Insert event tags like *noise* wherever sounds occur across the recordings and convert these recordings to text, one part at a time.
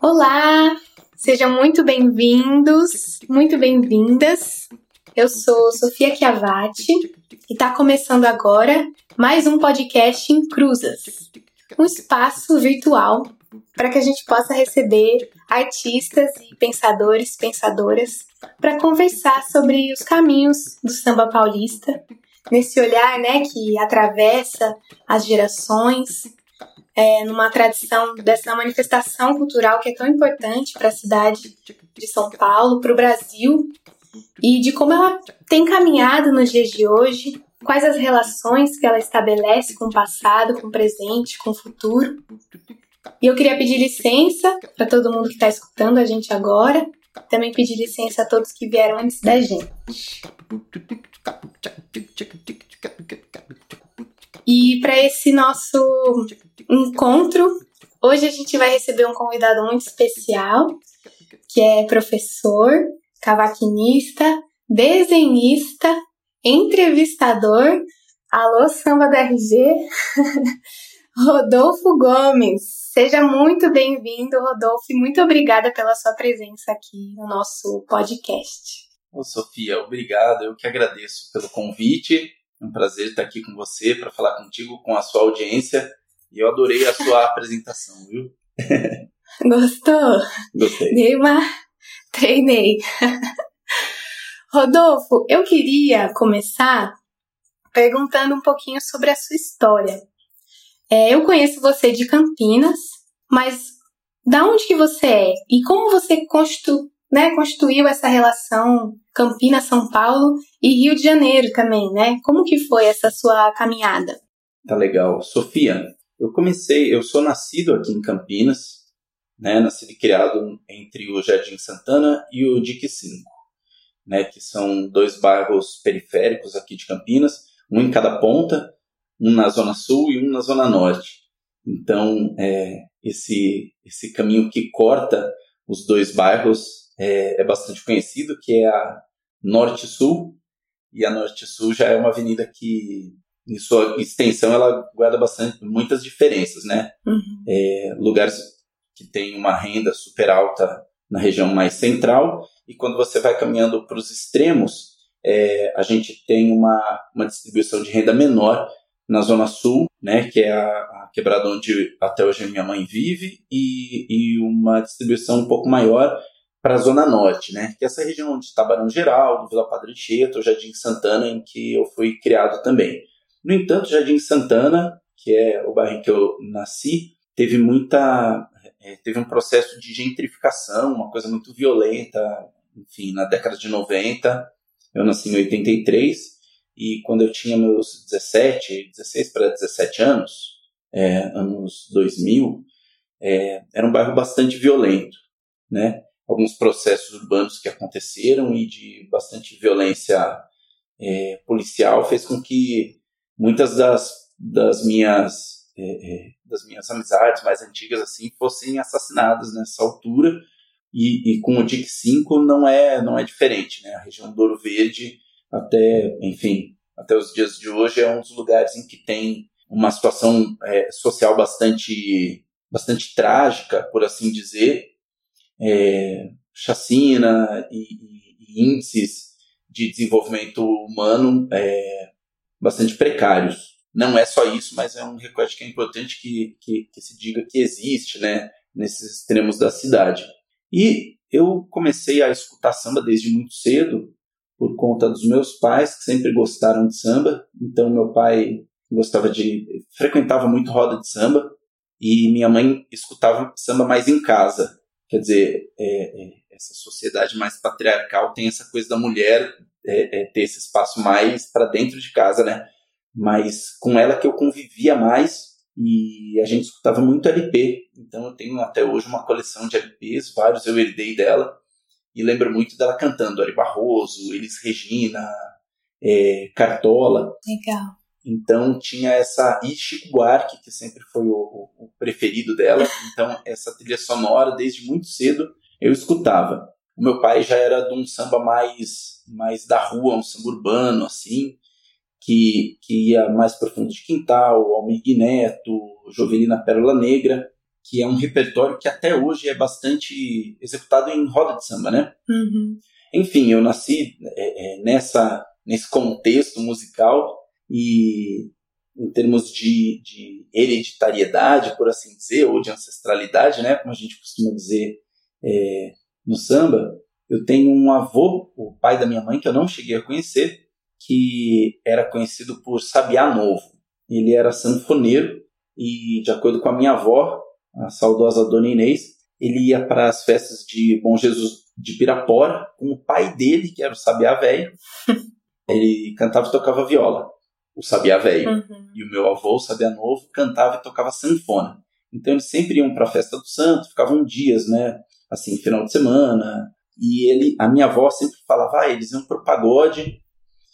Olá, sejam muito bem-vindos, muito bem-vindas. Eu sou Sofia Chiavati e está começando agora mais um podcast em Cruzas, um espaço virtual para que a gente possa receber artistas e pensadores, pensadoras para conversar sobre os caminhos do samba paulista, nesse olhar, né, que atravessa as gerações, é, numa tradição dessa manifestação cultural que é tão importante para a cidade de São Paulo, para o Brasil, e de como ela tem caminhado nos dias de hoje, quais as relações que ela estabelece com o passado, com o presente, com o futuro. E eu queria pedir licença para todo mundo que está escutando a gente agora, também pedir licença a todos que vieram antes da gente. E para esse nosso encontro, hoje a gente vai receber um convidado muito especial, que é professor, cavaquinista, desenhista, entrevistador, alô samba da RG, *laughs* Rodolfo Gomes. Seja muito bem-vindo, Rodolfo, e muito obrigada pela sua presença aqui no nosso podcast. Ô, Sofia, obrigado. Eu que agradeço pelo convite. É um prazer estar aqui com você para falar contigo, com a sua audiência. E eu adorei a sua apresentação, viu? Gostou? Gostei. Uma... Treinei. *laughs* Rodolfo, eu queria começar perguntando um pouquinho sobre a sua história. É, eu conheço você de Campinas, mas da onde que você é e como você constru, né, construiu essa relação Campinas-São Paulo e Rio de Janeiro também, né? Como que foi essa sua caminhada? Tá legal. Sofia, eu comecei, eu sou nascido aqui em Campinas, né, nascido e criado entre o Jardim Santana e o Dique 5, né, que são dois bairros periféricos aqui de Campinas, um em cada ponta, um na zona sul e um na zona norte. Então, é, esse, esse caminho que corta os dois bairros é, é bastante conhecido, que é a Norte-Sul, e a Norte-Sul já é uma avenida que, em sua extensão, ela guarda bastante, muitas diferenças, né? Uhum. É, lugares que têm uma renda super alta na região mais central, e quando você vai caminhando para os extremos, é, a gente tem uma, uma distribuição de renda menor na Zona Sul, né, que é a, a quebrada onde até hoje minha mãe vive, e, e uma distribuição um pouco maior para a Zona Norte, né, que é essa região de Tabarão Geral, Vila Padre Anchieta, o Jardim Santana, em que eu fui criado também. No entanto, Jardim Santana, que é o bairro em que eu nasci, teve muita é, teve um processo de gentrificação, uma coisa muito violenta, enfim, na década de 90. Eu nasci em 83 e quando eu tinha meus 17, 16 para 17 anos, é, anos 2000, é, era um bairro bastante violento, né? Alguns processos urbanos que aconteceram e de bastante violência é, policial fez com que muitas das, das minhas é, é, das minhas amizades mais antigas assim fossem assassinadas nessa altura e, e com o DIC 5 não é não é diferente, né? A região do Ouro Verde até, enfim, até os dias de hoje é um dos lugares em que tem uma situação é, social bastante, bastante trágica, por assim dizer, é, chacina e, e, índices de desenvolvimento humano é, bastante precários. Não é só isso, mas é um recorte que é importante que, que, que se diga que existe né, nesses extremos da cidade. E eu comecei a escutar samba desde muito cedo, por conta dos meus pais, que sempre gostaram de samba. Então, meu pai gostava de. frequentava muito roda de samba, e minha mãe escutava samba mais em casa. Quer dizer, é, é, essa sociedade mais patriarcal tem essa coisa da mulher é, é ter esse espaço mais para dentro de casa, né? Mas com ela que eu convivia mais e a gente escutava muito LP. Então eu tenho até hoje uma coleção de LPs, vários eu herdei dela e lembro muito dela cantando Ari Barroso, Elis Regina, é, Cartola. Legal. Então tinha essa. E Chico Buarque, que sempre foi o, o, o, preferido dela. Então, essa trilha sonora, desde muito cedo, eu escutava. O meu pai já era de um samba mais, mais da rua, um samba urbano, assim, que, que ia mais profundo de quintal, Almir Neto, Jovelina Pérola Negra, que é um repertório que até hoje é bastante executado em roda de samba, né? Uhum. Enfim, eu nasci é, é, nessa, nesse contexto musical e em termos de, de, hereditariedade, por assim dizer, ou de ancestralidade, né, como a gente costuma dizer é, no samba, eu tenho um avô, o pai da minha mãe, que eu não cheguei a conhecer, que era conhecido por Sabiá Novo. Ele era sanfoneiro e, de acordo com a minha avó, a saudosa Dona Inês, ele ia para as festas de Bom Jesus de Pirapora com o pai dele, que era o Sabiá Velho. *laughs* ele cantava e tocava viola, o Sabiá Velho. Uhum. E o meu avô, o Sabiá Novo, cantava e tocava sanfona. Então eles sempre iam para a festa do santo, ficavam dias, né? Assim, final de semana. E ele, a minha avó sempre falava, ah, eles iam pro pagode.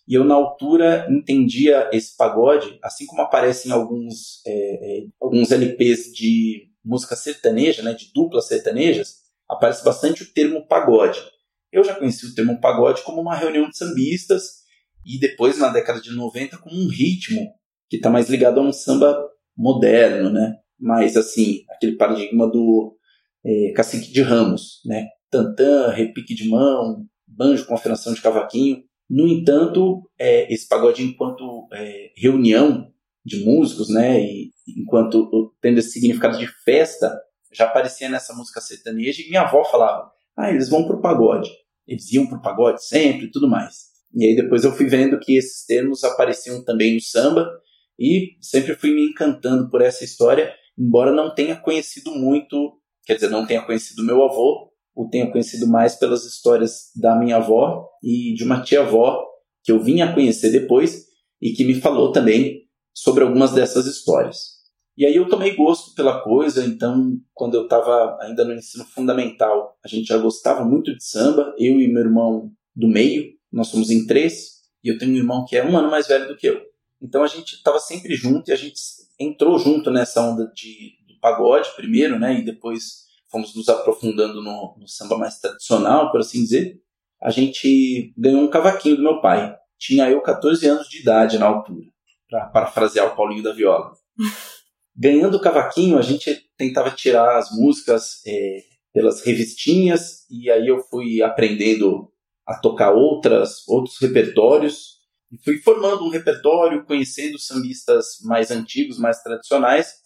E eu, na altura, entendia esse pagode, assim como aparece em alguns, é, é, alguns LPs de música sertaneja, né, de duplas sertanejas, aparece bastante o termo pagode. Eu já conheci o termo pagode como uma reunião de sambistas e depois, na década de 90, como um ritmo que está mais ligado a um samba moderno, né? Mas, assim, aquele paradigma do é, cacique de ramos, né? Tantã, repique de mão, banjo com afinação de cavaquinho. No entanto, é, esse pagode enquanto é, reunião de músicos, né, e enquanto tendo esse significado de festa, já aparecia nessa música sertaneja e minha avó falava, ah, eles vão pro pagode. Eles iam pro pagode sempre e tudo mais. E aí depois eu fui vendo que esses termos apareciam também no samba e sempre fui me encantando por essa história, embora não tenha conhecido muito, quer dizer, não tenha conhecido meu avô, o tenha conhecido mais pelas histórias da minha avó e de uma tia-avó que eu vim a conhecer depois e que me falou também sobre algumas dessas histórias. E aí eu tomei gosto pela coisa, então quando eu estava ainda no ensino fundamental, a gente já gostava muito de samba, eu e meu irmão do meio, nós somos em três, e eu tenho um irmão que é um ano mais velho do que eu. Então a gente estava sempre junto e a gente entrou junto nessa onda de, de pagode primeiro, né, e depois fomos nos aprofundando no, no samba mais tradicional, por assim dizer. A gente ganhou um cavaquinho do meu pai. Tinha eu 14 anos de idade na altura para parafrasear o Paulinho da Viola. *laughs* Ganhando o cavaquinho, a gente tentava tirar as músicas é, pelas revistinhas e aí eu fui aprendendo a tocar outras, outros repertórios e fui formando um repertório, conhecendo sambistas mais antigos, mais tradicionais,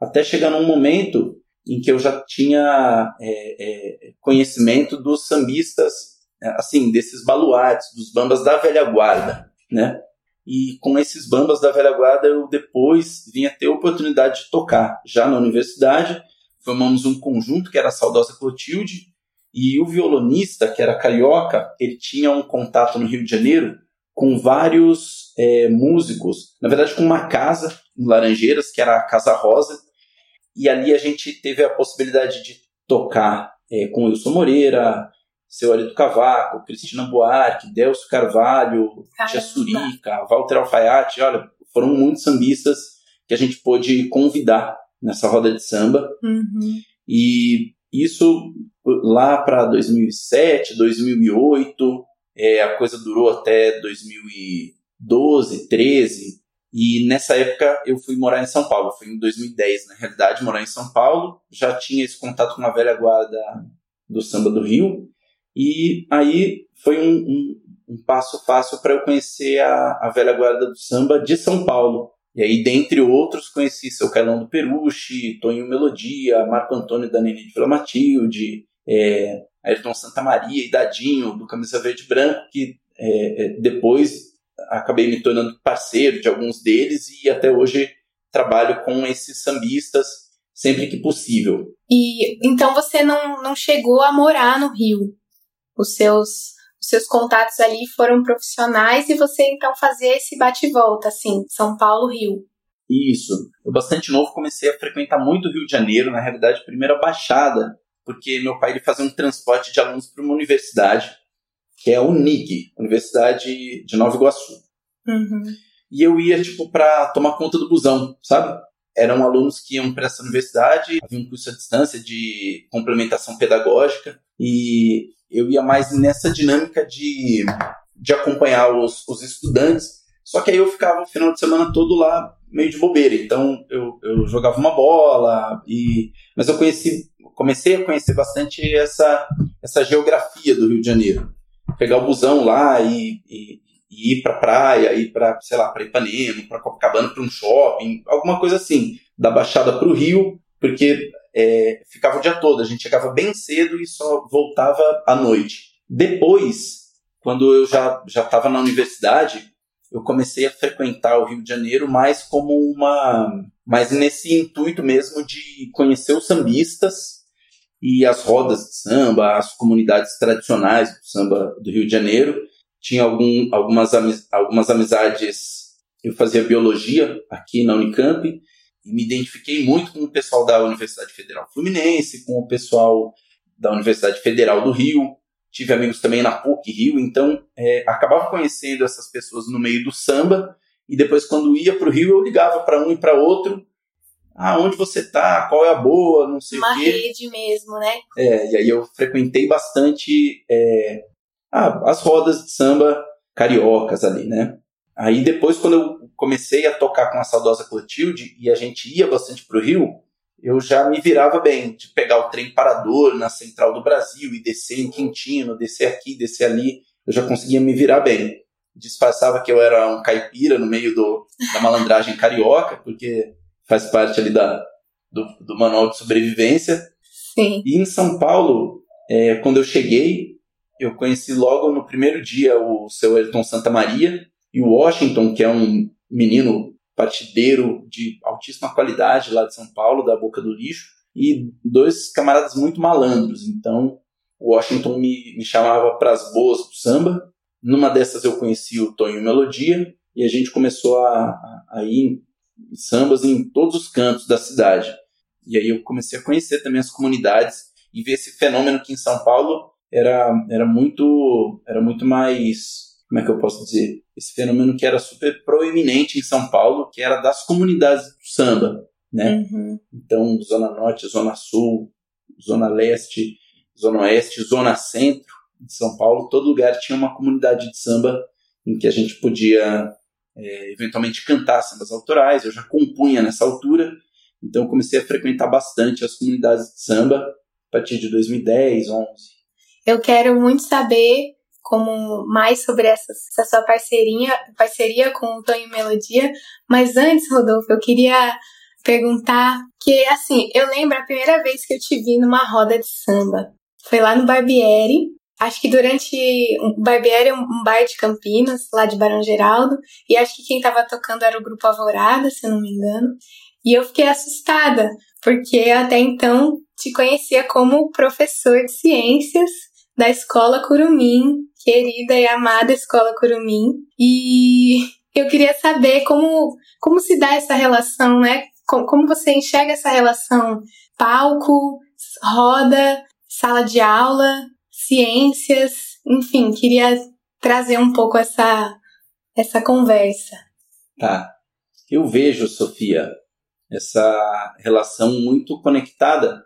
até chegar num momento em que eu já tinha é, é, conhecimento dos sambistas, assim, desses baluartes, dos bambas da velha guarda, né? E com esses bambas da velha guarda eu depois vinha ter a oportunidade de tocar. Já na universidade, formamos um conjunto que era a Saudosa Clotilde, e o violonista, que era carioca, ele tinha um contato no Rio de Janeiro com vários é, músicos, na verdade com uma casa em Laranjeiras, que era a Casa Rosa, e ali a gente teve a possibilidade de tocar é, com Wilson Moreira, seu Ali do Cavaco, Cristina Buarque, Delcio Carvalho. Tia Surica, Walter Alfaiate, olha, foram muitos sambistas que a gente pôde convidar nessa roda de samba. Uhum. E isso lá para 2007, 2008, é, a coisa durou até 2012, 13. E nessa época eu fui morar em São Paulo, foi em 2010, na realidade, morar em São Paulo. Já tinha esse contato com a velha guarda do samba do Rio. E aí foi um, um, um passo fácil para eu conhecer a, a velha guarda do samba de São Paulo. E aí, dentre outros, conheci seu Cailão do Peruche, Tonho Melodia, Marco Antônio da Nenê de Vila Matilde, é, Ayrton Santa Maria e Dadinho, do Camisa Verde Branco, que é, é, depois acabei me tornando parceiro de alguns deles e até hoje trabalho com esses sambistas sempre que possível. E então você não, não chegou a morar no Rio? os seus os seus contatos ali foram profissionais e você então fazia esse bate-volta, assim, São Paulo, Rio. Isso. Eu, bastante novo, comecei a frequentar muito o Rio de Janeiro, na realidade, primeiro a Baixada, porque meu pai ele fazia um transporte de alunos para uma universidade, que é a UNIG, Universidade de Nova Iguaçu. Uhum. E eu ia, tipo, para tomar conta do busão, sabe? Eram alunos que iam para essa universidade, havia um curso à distância de complementação pedagógica, e eu ia mais nessa dinâmica de, de acompanhar os, os estudantes. Só que aí eu ficava o final de semana todo lá meio de bobeira. Então eu, eu jogava uma bola e mas eu conheci comecei a conhecer bastante essa essa geografia do Rio de Janeiro. Pegar o busão lá e, e, e ir para praia, ir para sei lá para Ipanema, para Copacabana, para um shopping, alguma coisa assim, da Baixada para o Rio, porque é, ficava o dia todo. A gente chegava bem cedo e só voltava à noite. Depois, quando eu já estava na universidade, eu comecei a frequentar o Rio de Janeiro mais como uma. mais nesse intuito mesmo de conhecer os sambistas e as rodas de samba, as comunidades tradicionais do samba do Rio de Janeiro. Tinha algum, algumas, algumas amizades. Eu fazia biologia aqui na Unicamp e me identifiquei muito com o pessoal da Universidade Federal Fluminense, com o pessoal da Universidade Federal do Rio, tive amigos também na PUC Rio, então é, acabava conhecendo essas pessoas no meio do samba, e depois quando ia para o Rio eu ligava para um e para outro, ah, onde você tá, qual é a boa, não sei Uma o quê. Uma rede mesmo, né? É, e aí eu frequentei bastante é, ah, as rodas de samba cariocas ali, né? Aí depois, quando eu comecei a tocar com a saudosa Clotilde, e a gente ia bastante pro Rio, eu já me virava bem de pegar o trem parador na central do Brasil e descer em Quintino, descer aqui, descer ali. Eu já conseguia me virar bem. Disfarçava que eu era um caipira no meio do, da malandragem carioca, porque faz parte ali da, do, do manual de sobrevivência. Sim. E em São Paulo, é, quando eu cheguei, eu conheci logo no primeiro dia o seu Ayrton Santa Maria e o Washington, que é um menino partideiro de altíssima qualidade lá de São Paulo, da Boca do Lixo, e dois camaradas muito malandros. Então, o Washington me, me chamava para as boas do samba. Numa dessas eu conheci o Tonho Melodia e a gente começou a, a, a ir sambas em todos os cantos da cidade. E aí eu comecei a conhecer também as comunidades e ver esse fenômeno que em São Paulo era, era muito era muito mais como é que eu posso dizer, esse fenômeno que era super proeminente em São Paulo, que era das comunidades do samba, né? Uhum. Então, Zona Norte, Zona Sul, Zona Leste, Zona Oeste, Zona Centro de São Paulo, todo lugar tinha uma comunidade de samba em que a gente podia é, eventualmente cantar sambas autorais. Eu já compunha nessa altura, então comecei a frequentar bastante as comunidades de samba a partir de 2010, 11. Eu quero muito saber como mais sobre essa, essa sua parceria, parceria com o Tonho Melodia. Mas antes, Rodolfo, eu queria perguntar que, assim, eu lembro a primeira vez que eu te vi numa roda de samba. Foi lá no Barbieri. Acho que durante. O Barbieri é um bar de Campinas, lá de Barão Geraldo. E acho que quem estava tocando era o Grupo Alvorada, se eu não me engano. E eu fiquei assustada, porque até então te conhecia como professor de ciências da Escola Curumim, querida e amada Escola Curumim. E *laughs* eu queria saber como, como se dá essa relação, né? Como, como você enxerga essa relação palco, roda, sala de aula, ciências, enfim, queria trazer um pouco essa, essa conversa. Tá. Eu vejo, Sofia, essa relação muito conectada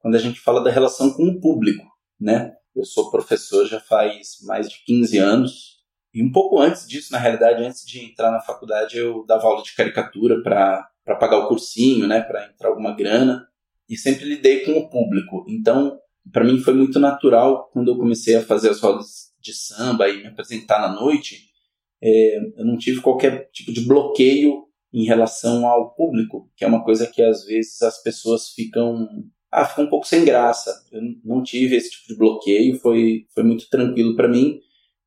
quando a gente fala da relação com o público, né? Eu sou professor já faz mais de 15 anos. E um pouco antes disso, na realidade, antes de entrar na faculdade, eu dava aula de caricatura para pagar o cursinho, né, para entrar alguma grana. E sempre lidei com o público. Então, para mim foi muito natural quando eu comecei a fazer as rodas de samba e me apresentar na noite. É, eu não tive qualquer tipo de bloqueio em relação ao público, que é uma coisa que às vezes as pessoas ficam ah, ficou um pouco sem graça. Eu não tive esse tipo de bloqueio, foi, foi muito tranquilo para mim,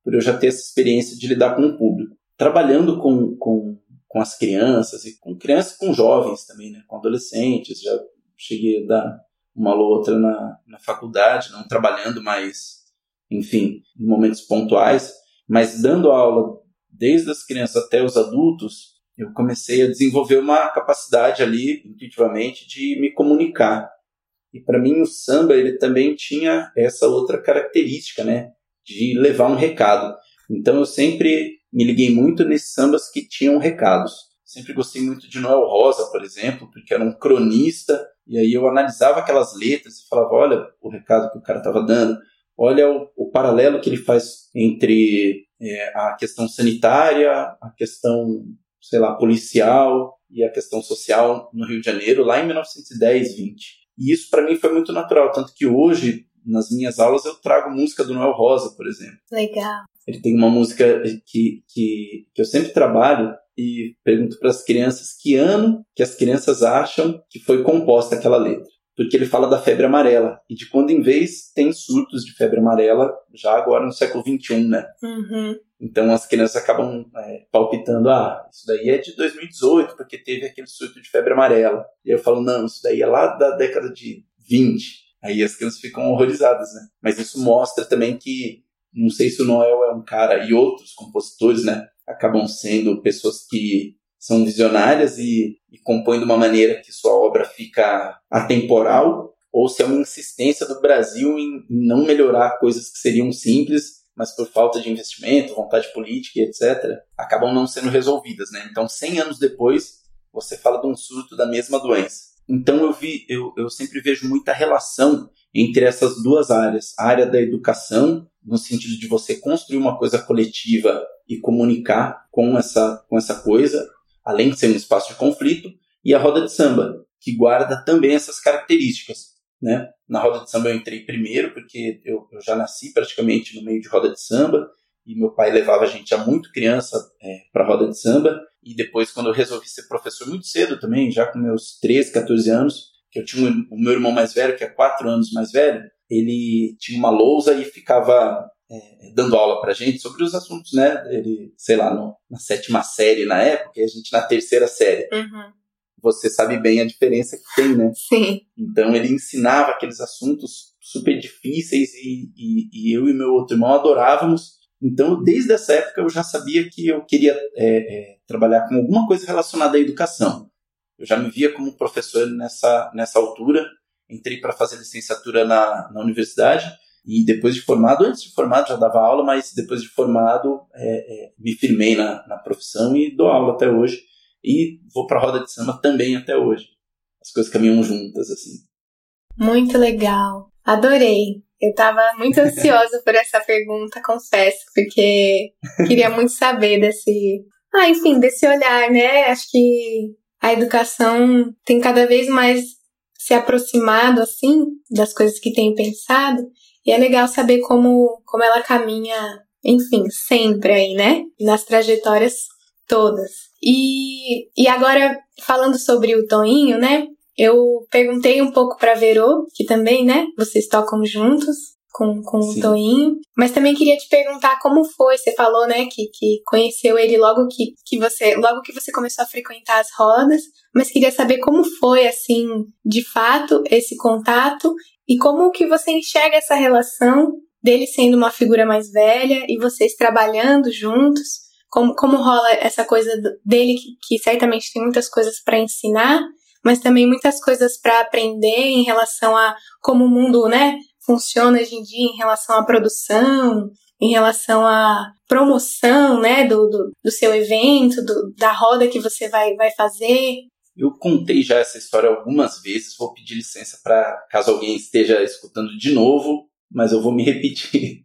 por eu já ter essa experiência de lidar com o público. Trabalhando com, com, com as crianças, e com crianças com jovens também, né, com adolescentes, já cheguei a dar uma ou outra na, na faculdade, não trabalhando, mas, enfim, em momentos pontuais, mas dando aula desde as crianças até os adultos, eu comecei a desenvolver uma capacidade ali, intuitivamente, de me comunicar. E para mim o samba ele também tinha essa outra característica, né, de levar um recado. Então eu sempre me liguei muito nesses sambas que tinham recados. Sempre gostei muito de Noel Rosa, por exemplo, porque era um cronista e aí eu analisava aquelas letras e falava, olha o recado que o cara estava dando, olha o, o, paralelo que ele faz entre é, a questão sanitária, a questão, sei lá, policial e a questão social no Rio de Janeiro, lá em 1910, 20. E isso para mim foi muito natural, tanto que hoje, nas minhas aulas, eu trago música do Noel Rosa, por exemplo. Legal. Ele tem uma música que, que, que eu sempre trabalho e pergunto para as crianças que ano que as crianças acham que foi composta aquela letra porque ele fala da febre amarela e de quando em vez tem surtos de febre amarela já agora no século XXI, né? Uhum. Então as crianças acabam é, palpitando, ah, isso daí é de 2018 porque teve aquele surto de febre amarela. E eu falo, não, isso daí é lá da década de 20. Aí as crianças ficam horrorizadas, né? Mas isso mostra também que não sei se o Noel é um cara e outros compositores, né, acabam sendo pessoas que são visionárias e, e compõem de uma maneira que sua obra fica atemporal, ou se é uma insistência do Brasil em, em não melhorar coisas que seriam simples, mas por falta de investimento, vontade política e etc., acabam não sendo resolvidas. Né? Então, 100 anos depois, você fala de um surto da mesma doença. Então, eu, vi, eu, eu sempre vejo muita relação entre essas duas áreas, a área da educação, no sentido de você construir uma coisa coletiva e comunicar com essa, com essa coisa, além de ser um espaço de conflito, e a roda de samba, que guarda também essas características. Né? Na roda de samba eu entrei primeiro, porque eu, eu já nasci praticamente no meio de roda de samba, e meu pai levava a gente já muito criança é, para roda de samba, e depois, quando eu resolvi ser professor muito cedo também, já com meus 13, 14 anos, que eu tinha o meu irmão mais velho, que é 4 anos mais velho, ele tinha uma lousa e ficava é, dando aula pra gente sobre os assuntos, né? Ele, sei lá, no, na sétima série na época, e a gente na terceira série. Uhum. Você sabe bem a diferença que tem, né? Sim. Então ele ensinava aqueles assuntos super difíceis e, e, e eu e meu outro irmão adorávamos. Então, desde essa época, eu já sabia que eu queria é, é, trabalhar com alguma coisa relacionada à educação. Eu já me via como professor nessa, nessa altura. Entrei para fazer licenciatura na, na universidade e depois de formado, antes de formado já dava aula, mas depois de formado é, é, me firmei na, na profissão e dou aula até hoje. E vou para a roda de samba também até hoje. As coisas caminham juntas, assim. Muito legal. Adorei. Eu estava muito *laughs* ansiosa por essa pergunta, confesso, porque queria muito saber desse. Ah, enfim, desse olhar, né? Acho que a educação tem cada vez mais se aproximado, assim, das coisas que tem pensado. E é legal saber como, como ela caminha, enfim, sempre aí, né? Nas trajetórias todas. E, e agora, falando sobre o Toinho, né? Eu perguntei um pouco para Verô, que também, né? Vocês tocam juntos com, com o Toinho. Mas também queria te perguntar como foi. Você falou, né, que, que conheceu ele logo que, que você logo que você começou a frequentar as rodas. Mas queria saber como foi, assim, de fato, esse contato e como que você enxerga essa relação dele sendo uma figura mais velha e vocês trabalhando juntos? Como, como rola essa coisa dele que, que certamente tem muitas coisas para ensinar, mas também muitas coisas para aprender em relação a como o mundo, né, funciona hoje em dia em relação à produção, em relação à promoção, né, do, do, do seu evento, do, da roda que você vai, vai fazer. Eu contei já essa história algumas vezes, vou pedir licença para caso alguém esteja escutando de novo, mas eu vou me *laughs* repetir.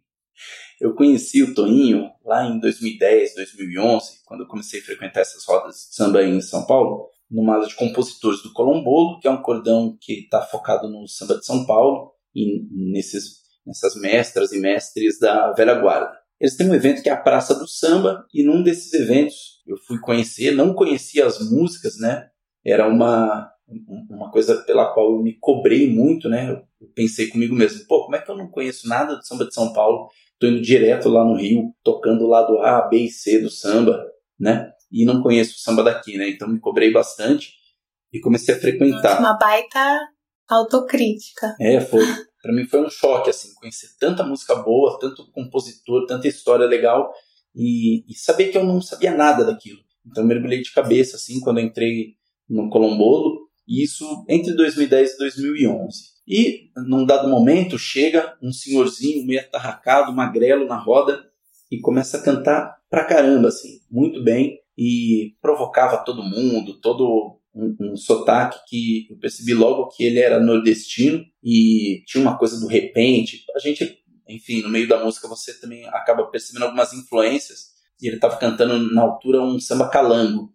Eu conheci o Toninho lá em 2010, 2011, quando eu comecei a frequentar essas rodas de samba em São Paulo, numa aula de compositores do Colombolo, que é um cordão que está focado no samba de São Paulo e nesses, nessas mestras e mestres da velha guarda. Eles têm um evento que é a Praça do Samba, e num desses eventos eu fui conhecer, não conhecia as músicas, né? era uma, uma coisa pela qual eu me cobrei muito, né? Eu pensei comigo mesmo, pô, como é que eu não conheço nada do samba de São Paulo? Tô indo direto lá no Rio, tocando o lado A, B e C do samba, né? E não conheço o samba daqui, né? Então me cobrei bastante e comecei a frequentar. Uma baita autocrítica. É, foi. Para mim foi um choque, assim, conhecer tanta música boa, tanto compositor, tanta história legal e, e saber que eu não sabia nada daquilo. Então mergulhei de cabeça, assim, quando entrei no Colombolo, isso entre 2010 e 2011. E, num dado momento, chega um senhorzinho meio atarracado, magrelo na roda, e começa a cantar pra caramba, assim, muito bem, e provocava todo mundo, todo um, um sotaque que eu percebi logo que ele era nordestino, e tinha uma coisa do repente. A gente enfim, no meio da música você também acaba percebendo algumas influências. E ele estava cantando na altura um samba calango.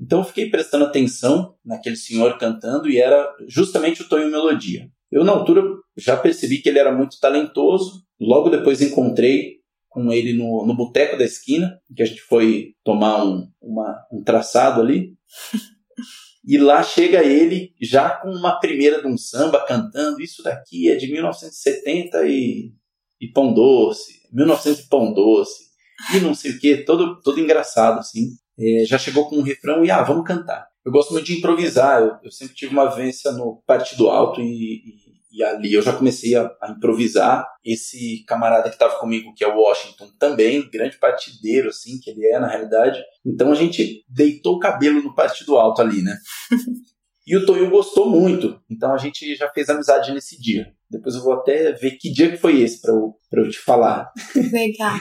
Então eu fiquei prestando atenção naquele senhor cantando e era justamente o Tonho Melodia. Eu, na altura, já percebi que ele era muito talentoso. Logo depois encontrei com ele no, no boteco da esquina, que a gente foi tomar um, uma, um traçado ali. *laughs* E lá chega ele já com uma primeira de um samba cantando. Isso daqui é de 1970 e, e pão doce, 1900 e pão doce, e não sei o que, todo, todo engraçado assim. É, já chegou com um refrão e ah, vamos cantar. Eu gosto muito de improvisar, eu, eu sempre tive uma vivência no Partido Alto e, e e ali eu já comecei a, a improvisar. Esse camarada que estava comigo, que é o Washington, também, grande partideiro, assim, que ele é na realidade. Então a gente deitou o cabelo no partido alto ali, né? *laughs* e o Tonho gostou muito. Então a gente já fez amizade nesse dia. Depois eu vou até ver que dia que foi esse para eu, pra eu te falar. Legal.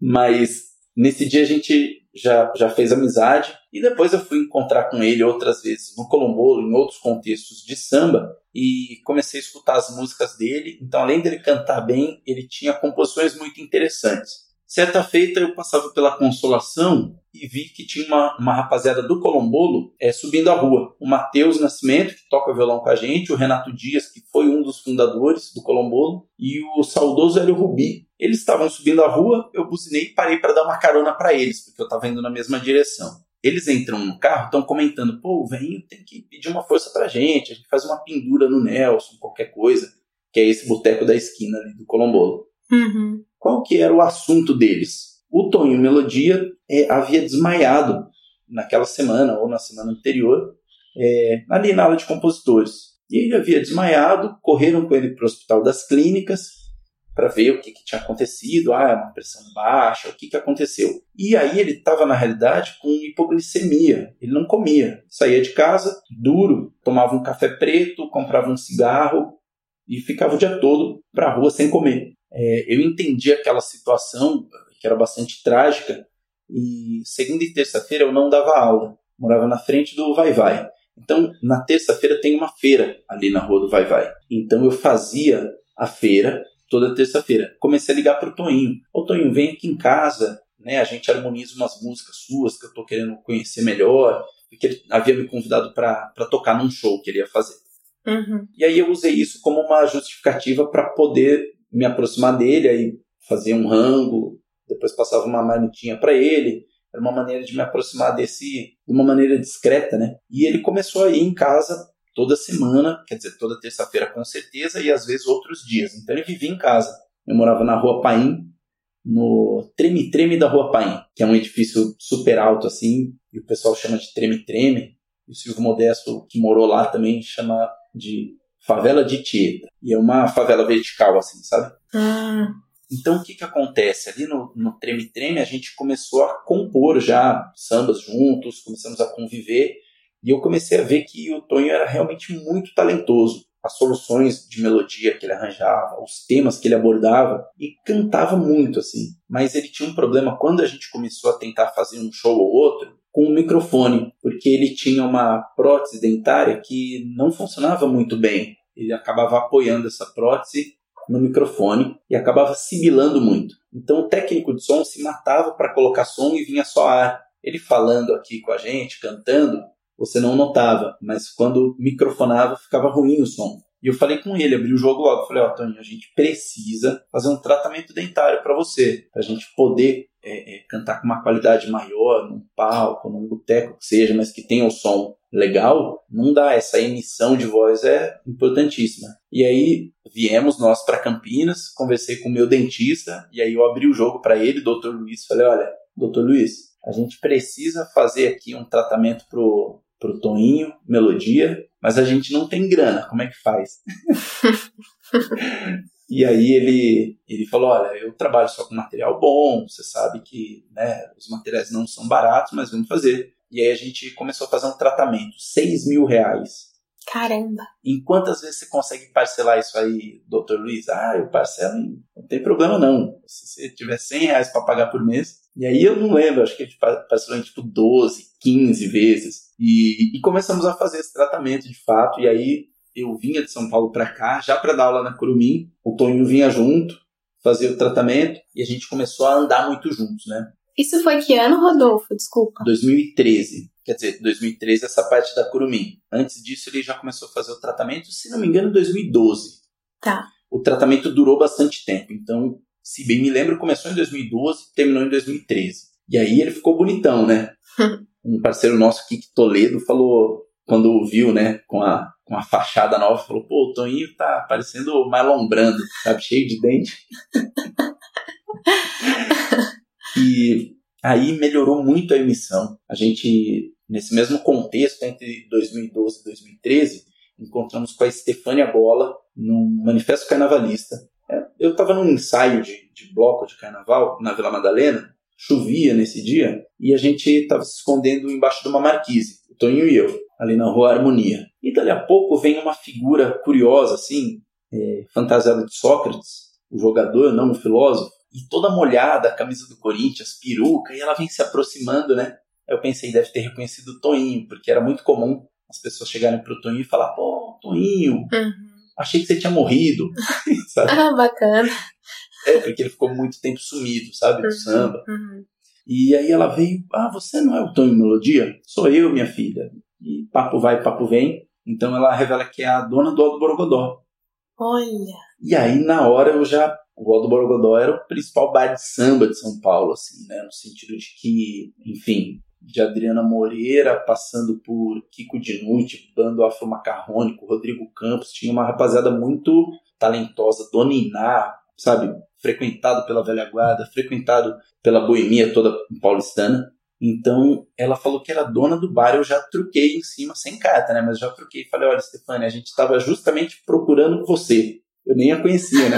Mas nesse dia a gente já, já fez amizade e depois eu fui encontrar com ele outras vezes no Colombolo, em outros contextos de samba e comecei a escutar as músicas dele. Então, além dele cantar bem, ele tinha composições muito interessantes. Certa feita eu passava pela Consolação e vi que tinha uma, uma rapaziada do Colombolo é, subindo a rua. O Matheus Nascimento, que toca violão com a gente, o Renato Dias, que foi um dos fundadores do Colombolo, e o saudoso Hélio Rubi. Eles estavam subindo a rua, eu buzinei e parei para dar uma carona para eles, porque eu estava indo na mesma direção. Eles entram no carro, estão comentando, pô, o velhinho tem que pedir uma força pra gente, a gente faz uma pendura no Nelson, qualquer coisa, que é esse boteco da esquina ali do Colombolo. Uhum. Qual que era o assunto deles? O Tonho Melodia é, havia desmaiado naquela semana ou na semana anterior, é, ali na aula de compositores. E ele havia desmaiado, correram com ele para o Hospital das Clínicas para ver o que, que, tinha acontecido, ah, uma pressão baixa, o que, que aconteceu. E aí ele estava, na realidade, com hipoglicemia. Ele não comia. Saía de casa, duro, tomava um café preto, comprava um cigarro e ficava o dia todo para a rua sem comer é, eu entendi aquela situação, que era bastante trágica, e segunda e terça-feira eu não dava aula, morava na frente do Vai Vai. Então, na terça-feira tem uma feira ali na rua do Vai Vai. Então eu fazia a feira toda terça-feira. Comecei a ligar para o Toninho. Ô Toninho, vem aqui em casa, né? A gente harmoniza umas músicas suas que eu tô querendo conhecer melhor. Porque ele havia me convidado para tocar num show que ele ia fazer. Uhum. E aí eu usei isso como uma justificativa para poder me aproximar dele, aí fazia um rango, depois passava uma marmitinha para ele. Era uma maneira de me aproximar desse de uma maneira discreta, né? E ele começou a ir em casa toda semana, quer dizer, toda terça-feira com certeza, e às vezes outros dias. Então ele vivia em casa. Eu morava na Rua Paim, no Treme-Treme da Rua Paim, que é um edifício super alto assim, e o pessoal chama de Treme-Treme. O Silvio Modesto, que morou lá, também chama de favela de Tieta. E é uma favela vertical, assim, sabe? Ah. Então o que, que acontece? Ali no, no Treme Treme a gente começou a compor já sambas juntos, começamos a conviver. E eu comecei a ver que o Tonho era realmente muito talentoso. As soluções de melodia que ele arranjava, os temas que ele abordava, e cantava muito assim. Mas ele tinha um problema quando a gente começou a tentar fazer um show ou outro, com o microfone, porque ele tinha uma prótese dentária que não funcionava muito bem. Ele acabava apoiando essa prótese no microfone e acabava sibilando muito. Então o técnico de som se matava para colocar som e vinha só ar. Ele falando aqui com a gente, cantando, você não notava, mas quando microfonava ficava ruim o som. E eu falei com ele, abri o jogo logo, falei, ó, oh, Tony, a gente precisa fazer um tratamento dentário para você, para a gente poder é, é, cantar com uma qualidade maior, num palco, num boteco que seja, mas que tenha o um som legal, não dá. Essa emissão de voz é importantíssima. E aí viemos nós para Campinas, conversei com o meu dentista, e aí eu abri o jogo para ele, doutor Luiz, falei, olha, doutor Luiz, a gente precisa fazer aqui um tratamento pro, pro Toninho, melodia, mas a gente não tem grana, como é que faz? *laughs* E aí ele, ele falou, olha, eu trabalho só com material bom, você sabe que né, os materiais não são baratos, mas vamos fazer. E aí a gente começou a fazer um tratamento, 6 mil reais. Caramba! Em quantas vezes você consegue parcelar isso aí, doutor Luiz? Ah, eu parcelo, não tem problema não. Se você tiver 100 reais para pagar por mês. E aí eu não lembro, acho que a gente parcelou em tipo 12, 15 vezes. E, e começamos a fazer esse tratamento de fato. E aí eu vinha de São Paulo para cá, já para dar aula na Curumim, o Toninho vinha junto, fazia o tratamento e a gente começou a andar muito juntos, né? Isso foi que ano, Rodolfo? Desculpa. 2013. Quer dizer, 2013 essa parte da Curumim. Antes disso ele já começou a fazer o tratamento, se não me engano, 2012. Tá. O tratamento durou bastante tempo, então, se bem me lembro, começou em 2012 terminou em 2013. E aí ele ficou bonitão, né? *laughs* um parceiro nosso, Kik Toledo, falou, quando viu, né, com a, com a fachada nova, falou, pô, o Toninho tá parecendo Marlon Brando, sabe, cheio de dente. *laughs* e aí melhorou muito a emissão. A gente, nesse mesmo contexto, entre 2012 e 2013, encontramos com a Estefânia Bola num manifesto carnavalista. É, eu estava num ensaio de, de bloco de carnaval na Vila Madalena, chovia nesse dia, e a gente estava se escondendo embaixo de uma marquise, o Toninho e eu, ali na Rua Harmonia. E dali a pouco vem uma figura curiosa, assim, é, fantasiada de Sócrates, o jogador, não o filósofo, e toda molhada, a camisa do Corinthians, peruca, e ela vem se aproximando, né? Eu pensei, deve ter reconhecido o Toninho, porque era muito comum as pessoas chegarem pro Toninho e falar, pô, Toninho, uhum. Achei que você tinha morrido. *laughs* ah, bacana. É, porque ele ficou muito tempo sumido, sabe, do uhum. samba. Uhum. E aí ela veio, ah, você não é o Toninho Melodia? Sou eu, minha filha. E papo vai, papo vem. Então ela revela que é a dona do Aldo Borogodó. Olha! E aí, na hora, eu já o Aldo Borogodó era o principal bar de samba de São Paulo, assim, né? No sentido de que, enfim, de Adriana Moreira, passando por Kiko Dinucci, Bando Afro Macarrônico, Rodrigo Campos, tinha uma rapaziada muito talentosa, Dona Iná, sabe? Frequentado pela velha guarda, frequentado pela boemia toda paulistana. Então, ela falou que era dona do bar, eu já truquei em cima, sem carta, né? Mas já truquei. Falei, olha, Stefania, a gente estava justamente procurando você. Eu nem a conhecia, né?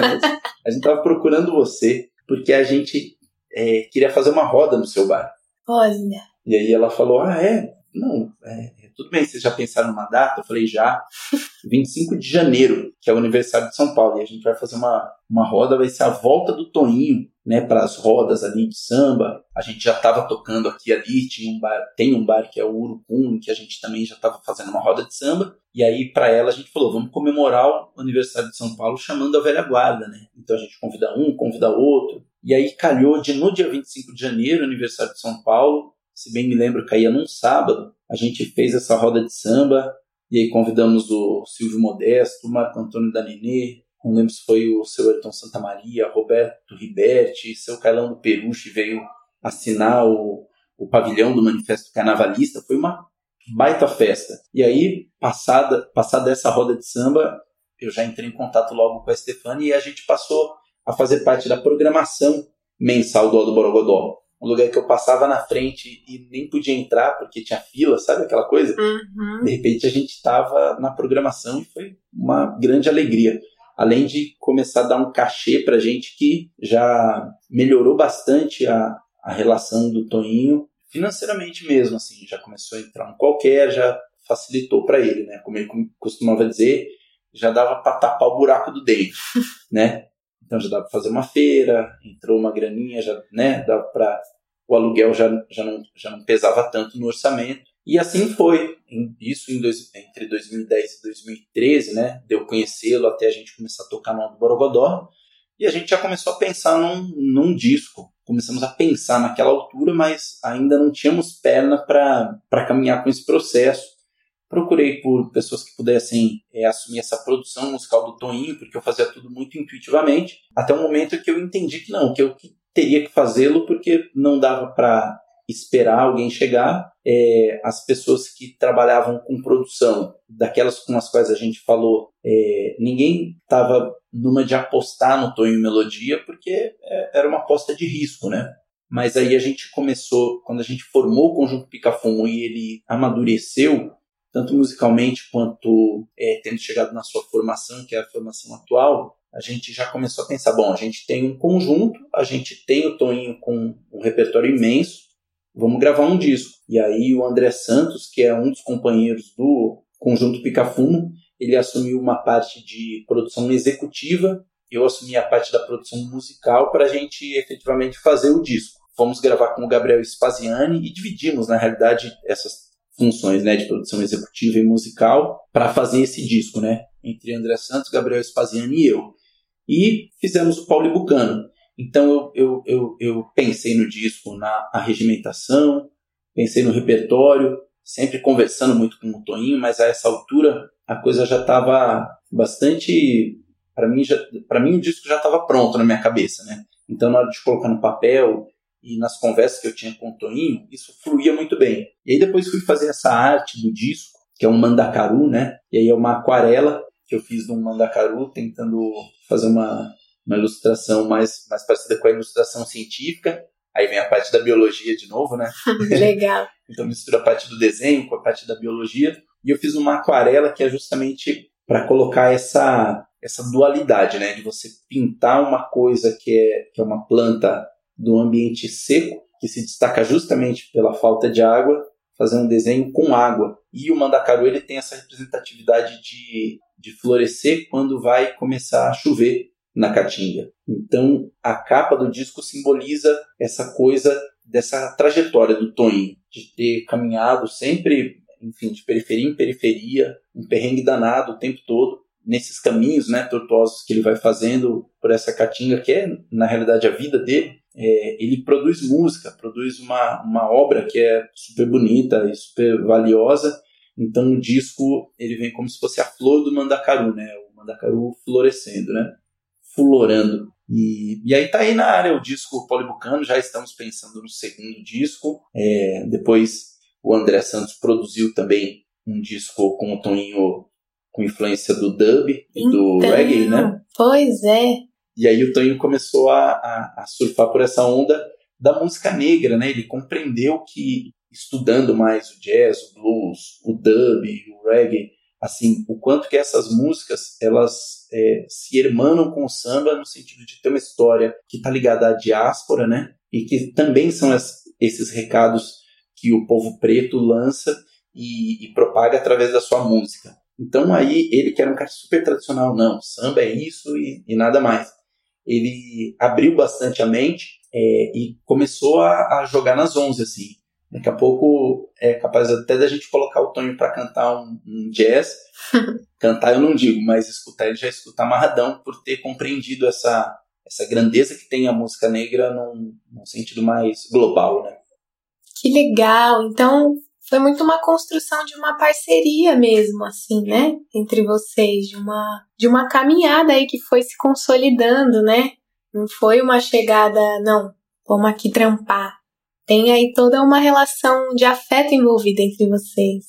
a gente estava procurando você porque a gente é, queria fazer uma roda no seu bar. Olha. E aí ela falou: Ah, é? Não, é, tudo bem, vocês já pensaram numa data? Eu falei: Já. *laughs* 25 de janeiro, que é o aniversário de São Paulo. E a gente vai fazer uma, uma roda, vai ser a volta do Toninho, né, para as rodas ali de samba. A gente já estava tocando aqui ali, tinha um bar, tem um bar que é o Urucum, que a gente também já estava fazendo uma roda de samba. E aí para ela a gente falou, vamos comemorar o aniversário de São Paulo chamando a velha guarda, né? Então a gente convida um, convida outro. E aí calhou de no dia 25 de janeiro, aniversário de São Paulo, se bem me lembro, caía num sábado. A gente fez essa roda de samba e aí convidamos o Silvio Modesto, o Marco Antônio da Nenê, não lembro se foi o seu Ayrton Santa Maria, Roberto Riberti, seu Carlão do Peruche veio assinar o, o pavilhão do Manifesto Carnavalista. Foi uma baita festa. E aí, passada, passada essa roda de samba, eu já entrei em contato logo com a Stefania e a gente passou a fazer parte da programação mensal do Aldo Borogodó. Um lugar que eu passava na frente e nem podia entrar porque tinha fila, sabe aquela coisa? Uhum. De repente a gente estava na programação e foi uma grande alegria além de começar a dar um cachê para gente que já melhorou bastante a, a relação do Toninho financeiramente mesmo, assim, já começou a entrar um qualquer, já facilitou para ele, né? Como ele costumava dizer, já dava para tapar o buraco do dente, *laughs* né? Então já dava para fazer uma feira, entrou uma graninha, já, né? Dava para o aluguel já, já, não, já não pesava tanto no orçamento. E assim foi. Isso em dois, entre 2010 e 2013, né? Deu conhecê-lo até a gente começar a tocar no Borogodó. E a gente já começou a pensar num, num disco. Começamos a pensar naquela altura, mas ainda não tínhamos perna para caminhar com esse processo. Procurei por pessoas que pudessem é, assumir essa produção musical do Toninho, porque eu fazia tudo muito intuitivamente, até o momento que eu entendi que não, que eu teria que fazê-lo porque não dava para esperar alguém chegar. É, as pessoas que trabalhavam com produção, daquelas com as quais a gente falou, é, ninguém estava numa de apostar no Tonho Melodia, porque é, era uma aposta de risco, né? Mas aí a gente começou, quando a gente formou o Conjunto Picafumo e ele amadureceu, tanto musicalmente quanto é, tendo chegado na sua formação, que é a formação atual, a gente já começou a pensar, bom, a gente tem um conjunto, a gente tem o Toninho com um repertório imenso, vamos gravar um disco. E aí o André Santos, que é um dos companheiros do Conjunto Picafumo, ele assumiu uma parte de produção executiva, eu assumi a parte da produção musical para a gente efetivamente fazer o disco. Fomos gravar com o Gabriel Spaziani e dividimos, na realidade, essas funções né, de produção executiva e musical para fazer esse disco, né? Entre André Santos, Gabriel Spaziani e eu. E fizemos o Paulo Bucano. Então eu, eu, eu, eu pensei no disco, na regimentação, pensei no repertório, sempre conversando muito com o Toninho, mas a essa altura a coisa já estava bastante. Para mim, mim, o disco já estava pronto na minha cabeça, né? Então, na hora de colocar no papel e nas conversas que eu tinha com o Toninho, isso fluía muito bem. E aí depois fui fazer essa arte do disco, que é um mandacaru, né? E aí é uma aquarela que eu fiz de um mandacaru, tentando fazer uma, uma ilustração mais, mais parecida com a ilustração científica. Aí vem a parte da biologia de novo, né? *laughs* Legal. então mistura a parte do desenho com a parte da biologia. E eu fiz uma aquarela que é justamente para colocar essa, essa dualidade, né? De você pintar uma coisa que é, que é uma planta do ambiente seco, que se destaca justamente pela falta de água, fazer um desenho com água. E o mandacaru ele tem essa representatividade de, de florescer quando vai começar a chover na caatinga. Então, a capa do disco simboliza essa coisa dessa trajetória do Toninho, de ter caminhado sempre, enfim, de periferia em periferia, um perrengue danado o tempo todo, nesses caminhos, né, tortuosos que ele vai fazendo por essa caatinga, que é, na realidade, a vida dele. É, ele produz música, produz uma, uma obra que é super bonita e super valiosa. Então, o disco ele vem como se fosse a flor do mandacaru, né? O mandacaru florescendo, né? Florando. E, e aí tá aí na área o disco Polibucano, já estamos pensando no segundo disco. É, depois o André Santos produziu também um disco com o Toninho com influência do dub e então, do reggae, né? Pois é. E aí o Toninho começou a, a, a, surfar por essa onda da música negra, né? Ele compreendeu que estudando mais o jazz, o blues, o dub, o reggae, assim, o quanto que essas músicas elas é, se hermanam com o samba no sentido de ter uma história que está ligada à diáspora, né? E que também são esses recados que o povo preto lança e, e propaga através da sua música. Então aí ele que era um cara super tradicional, não, samba é isso e, e nada mais. Ele abriu bastante a mente é, e começou a, a, jogar nas 11, assim. Daqui a pouco é capaz até da gente colocar o Tonho para cantar um, um jazz. *laughs* cantar eu não digo, mas escutar ele já escuta amarradão por ter compreendido essa, essa grandeza que tem a música negra num, num sentido mais global, né? Que legal! Então foi muito uma construção de uma parceria mesmo, assim, né? Entre vocês, de uma, de uma caminhada aí que foi se consolidando, né? Não foi uma chegada, não, vamos aqui trampar. Tem aí toda uma relação de afeto envolvida entre vocês.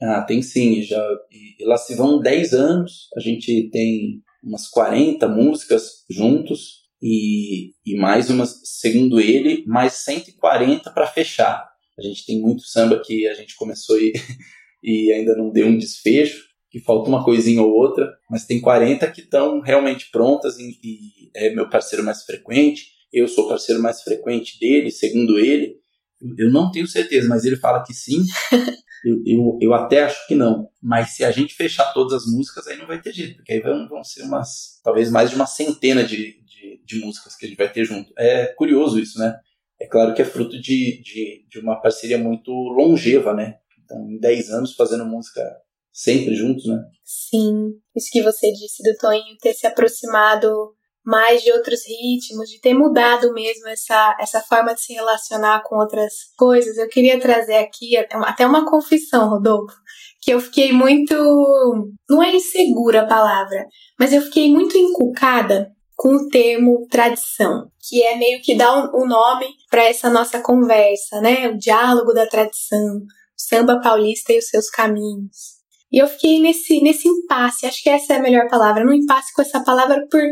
Ah, tem sim. Já, e lá se vão 10 anos, a gente tem umas 40 músicas juntos e, e mais umas, segundo ele, mais 140 para fechar. A gente tem muito samba que a gente começou e, *laughs* e ainda não deu um desfecho, que falta uma coisinha ou outra, mas tem 40 que estão realmente prontas e, e é meu parceiro mais frequente, eu sou o parceiro mais frequente dele, segundo ele. Eu não tenho certeza, mas ele fala que sim. *laughs* Eu, eu, eu, até acho que não. Mas se a gente fechar todas as músicas, aí não vai ter jeito, porque aí vão, vão ser umas, talvez mais de uma centena de, de, de músicas que a gente vai ter junto. É curioso isso, né? É claro que é fruto de, de, de uma parceria muito longeva, né? Então, em 10 anos fazendo música sempre juntos, né? Sim, isso que você disse do Toninho ter se aproximado mais de outros ritmos, de ter mudado mesmo essa, essa forma de se relacionar com outras coisas. Eu queria trazer aqui até uma confissão, Rodolfo, que eu fiquei muito. Não é insegura a palavra, mas eu fiquei muito encucada com o termo tradição, que é meio que dar um, um nome para essa nossa conversa, né? O diálogo da tradição, o samba paulista e os seus caminhos. E eu fiquei nesse, nesse impasse, acho que essa é a melhor palavra, no impasse com essa palavra por,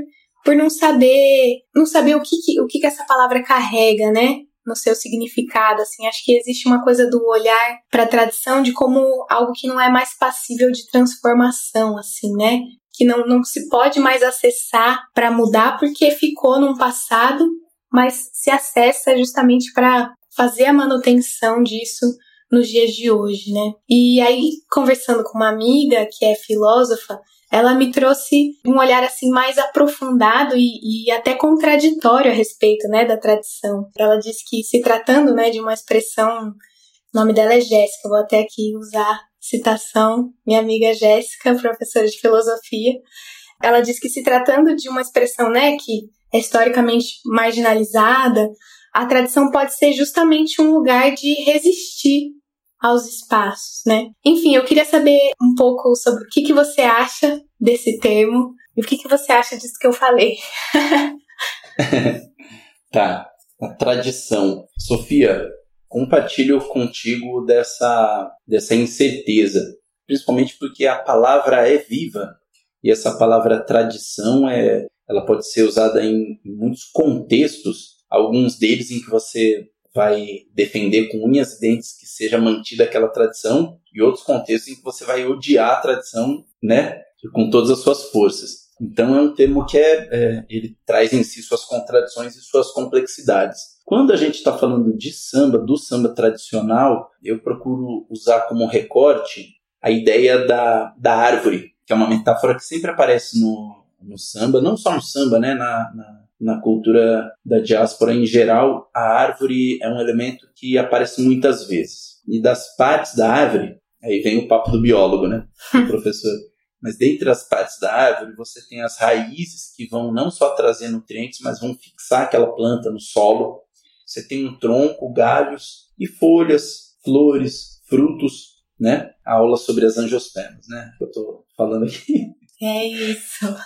por não saber, não saber o que, o que essa palavra carrega, né? no seu significado, assim, acho que existe uma coisa do olhar para a tradição de como algo que não é mais passível de transformação, assim, né? Que não, não se pode mais acessar para mudar porque ficou num passado, mas se acessa justamente para fazer a manutenção disso nos dias de hoje, né? E aí, conversando com uma amiga que é filósofa, ela me trouxe um olhar assim mais aprofundado e, e, até contraditório a respeito, né, da tradição. Ela disse que se tratando, né, de uma expressão, o nome dela é Jéssica, vou até aqui usar citação, minha amiga Jéssica, professora de filosofia, Ela diz que se tratando de uma expressão, né, que é historicamente marginalizada, a tradição pode ser justamente um lugar de resistir aos espaços, né? Enfim, eu queria saber um pouco sobre o que, que você acha desse termo e o que, que você acha disso que eu falei. *laughs* *laughs* tá, a tradição. Sofia, compartilho contigo dessa, dessa incerteza, principalmente porque a palavra é viva e essa palavra tradição é, ela pode ser usada em, muitos contextos, alguns deles em que você vai defender com unhas e dentes que seja mantida aquela tradição e outros contextos em que você vai odiar a tradição, né, com todas as suas forças. Então é um termo que é, é ele traz em si suas contradições e suas complexidades. Quando a gente está falando de samba, do samba tradicional, eu procuro usar como recorte a ideia da, da árvore, que é uma metáfora que sempre aparece no, no samba, não só no samba, né, na, na, na cultura da diáspora em geral, a árvore é um elemento que aparece muitas vezes. E das partes da árvore, aí vem o papo do biólogo, né, do *laughs* professor. Mas dentre as partes da árvore, você tem as raízes que vão não só trazer nutrientes, mas vão fixar aquela planta no solo. Você tem um tronco, galhos e folhas, flores, frutos, né? A aula sobre as angiospermas, né? Que eu estou falando aqui. *laughs* É isso.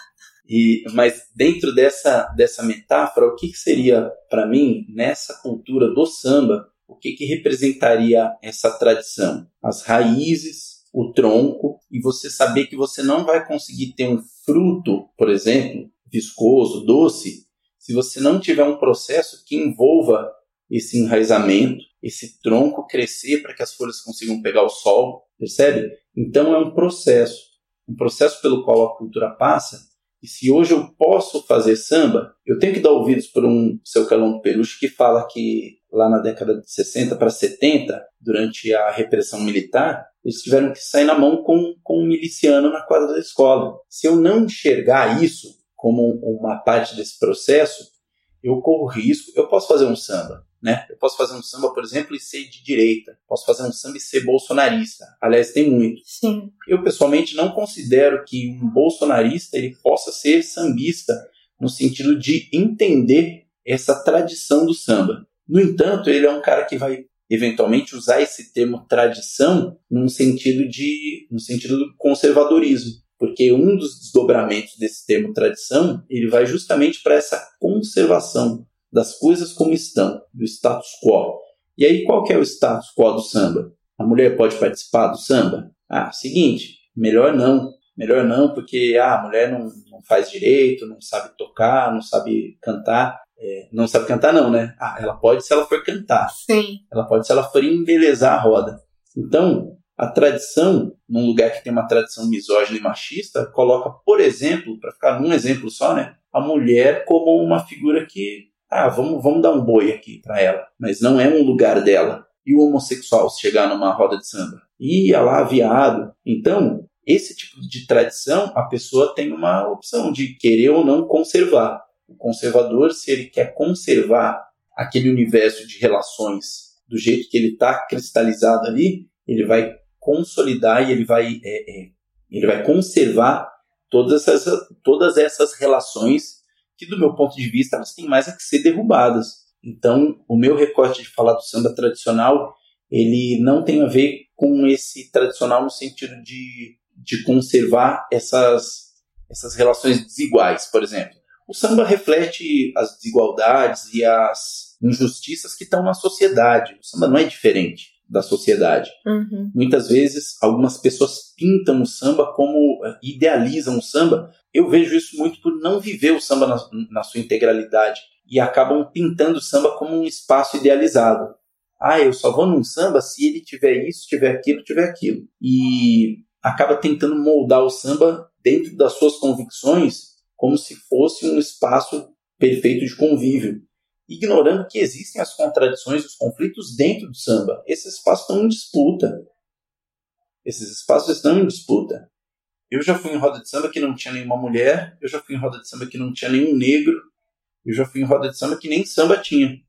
E, mas dentro dessa, dessa metáfora, o que, que seria para mim nessa cultura do samba? O que, que representaria essa tradição? As raízes, o tronco e você saber que você não vai conseguir ter um fruto, por exemplo, viscoso, doce, se você não tiver um processo que envolva esse enraizamento, esse tronco crescer para que as folhas consigam pegar o sol, percebe? Então é um processo, um processo pelo qual a cultura passa. E se hoje eu posso fazer samba, eu tenho que dar ouvidos para um seu Calão do Peruche que fala que lá na década de 60 para 70, durante a repressão militar, eles tiveram que sair na mão com, com um miliciano na quadra da escola. Se eu não enxergar isso como uma parte desse processo, eu corro risco. Eu posso fazer um samba, né? Eu posso fazer um samba, por exemplo, e ser de direita. Posso fazer um samba e ser bolsonarista. Aliás, tem muito. Sim. Eu pessoalmente não considero que um bolsonarista ele possa ser sambista no sentido de entender essa tradição do samba. No entanto, ele é um cara que vai eventualmente usar esse termo tradição num sentido de no sentido do conservadorismo, porque um dos desdobramentos desse termo tradição, ele vai justamente para essa conservação das coisas como estão, do status quo. E aí qual que é o status quo do samba? A mulher pode participar do samba? Ah, seguinte, melhor não. Melhor não, porque ah, a mulher não, não faz direito, não sabe tocar, não sabe cantar. É, não sabe cantar, não, né? Ah, ela pode se ela for cantar. Sim. Ela pode se ela for embelezar a roda. Então, a tradição, num lugar que tem uma tradição misógina e machista, coloca, por exemplo, para ficar num exemplo só, né? A mulher como uma figura que, ah, vamos, vamos dar um boi aqui para ela, mas não é um lugar dela. E o homossexual se chegar numa roda de samba? Ia lá, viado. Então, esse tipo de tradição, a pessoa tem uma opção de querer ou não conservar. O conservador, se ele quer conservar aquele universo de relações do jeito que ele está cristalizado ali, ele vai consolidar e ele vai, é, é, ele vai conservar todas essas, todas essas relações que, do meu ponto de vista, elas têm mais a que ser derrubadas. Então, o meu recorte de falar do samba tradicional, ele não tem a ver com esse tradicional no sentido de, de conservar essas, essas relações desiguais, por exemplo. O samba reflete as desigualdades e as injustiças que estão na sociedade. O samba não é diferente da sociedade. Uhum. Muitas vezes, algumas pessoas pintam o samba como eh, idealizam o samba. Eu vejo isso muito por não viver o samba na, na sua integralidade e acabam pintando o samba como um espaço idealizado. Ah, eu só vou num samba se ele tiver isso, tiver aquilo, tiver aquilo. E acaba tentando moldar o samba dentro das suas convicções como se fosse um espaço perfeito de convívio, ignorando que existem as contradições e os conflitos dentro do samba. Esses espaços estão em disputa. Esses espaços estão em disputa. Eu já fui em roda de samba que não tinha nenhuma mulher, eu já fui em roda de samba que não tinha nenhum negro, eu já fui em roda de samba que nem samba tinha,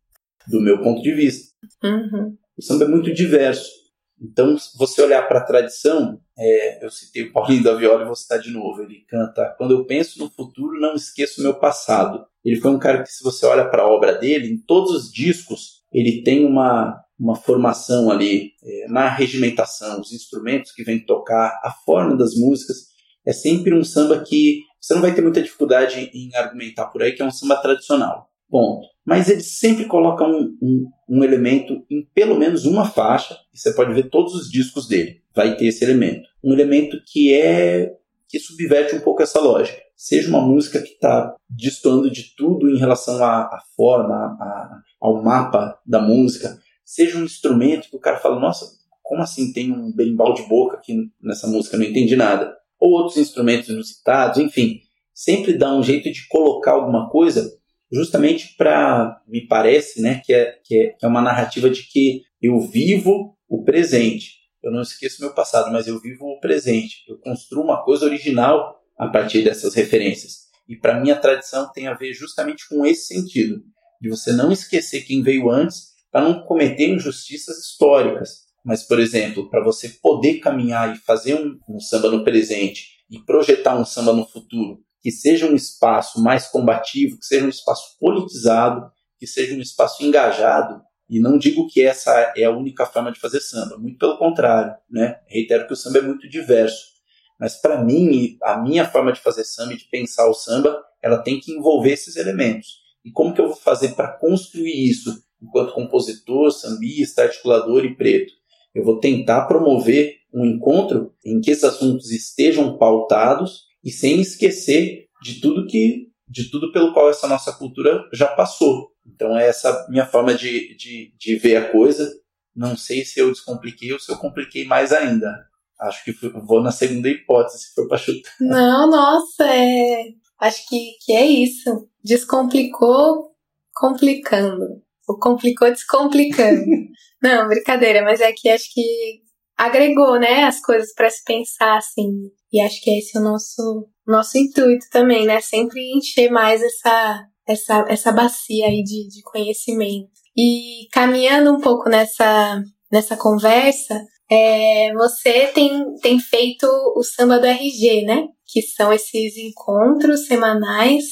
do meu ponto de vista. Uhum. O samba é muito diverso. Então, se você olhar para a tradição, é, eu citei o Paulinho da Viola e vou citar de novo. Ele canta: Quando eu penso no futuro, não esqueço o meu passado. Ele foi um cara que, se você olha para a obra dele, em todos os discos, ele tem uma, uma formação ali é, na regimentação, os instrumentos que vem tocar, a forma das músicas. É sempre um samba que você não vai ter muita dificuldade em argumentar por aí que é um samba tradicional. Ponto. Mas ele sempre coloca um, um, um, elemento em pelo menos uma faixa, e você pode ver todos os discos dele, vai ter esse elemento. Um elemento que é que subverte um pouco essa lógica. Seja uma música que está destoando de tudo em relação à, à forma, à, ao mapa da música, seja um instrumento que o cara fala, nossa, como assim tem um berimbau de boca aqui nessa música, não entendi nada. Ou outros instrumentos inusitados, enfim, sempre dá um jeito de colocar alguma coisa justamente para, me parece, né, que é, que é, que é uma narrativa de que eu vivo o presente. Eu não esqueço meu passado, mas eu vivo o presente. Eu construo uma coisa original a partir dessas referências. E para mim a tradição tem a ver justamente com esse sentido, de você não esquecer quem veio antes para não cometer injustiças históricas. Mas, por exemplo, para você poder caminhar e fazer um, um samba no presente e projetar um samba no futuro que seja um espaço mais combativo, que seja um espaço politizado, que seja um espaço engajado. E não digo que essa é a única forma de fazer samba, muito pelo contrário, né? Reitero que o samba é muito diverso. Mas para mim, a minha forma de fazer samba e de pensar o samba, ela tem que envolver esses elementos. E como que eu vou fazer para construir isso enquanto compositor, sambista, articulador e preto? Eu vou tentar promover um encontro em que esses assuntos estejam pautados e sem esquecer de tudo que de tudo pelo qual essa nossa cultura já passou. Então é essa minha forma de, de, de ver a coisa. Não sei se eu descompliquei ou se eu compliquei mais ainda. Acho que vou na segunda hipótese, se for para chutar. Não, nossa, é... acho que, que é isso. Descomplicou complicando. O complicou descomplicando. *laughs* Não, brincadeira, mas é que acho que agregou, né, as coisas para se pensar assim. E acho que esse é o nosso, nosso intuito também, né? Sempre encher mais essa, essa, essa bacia aí de, de conhecimento. E caminhando um pouco nessa, nessa conversa, é, você tem, tem feito o samba do RG, né? Que são esses encontros semanais,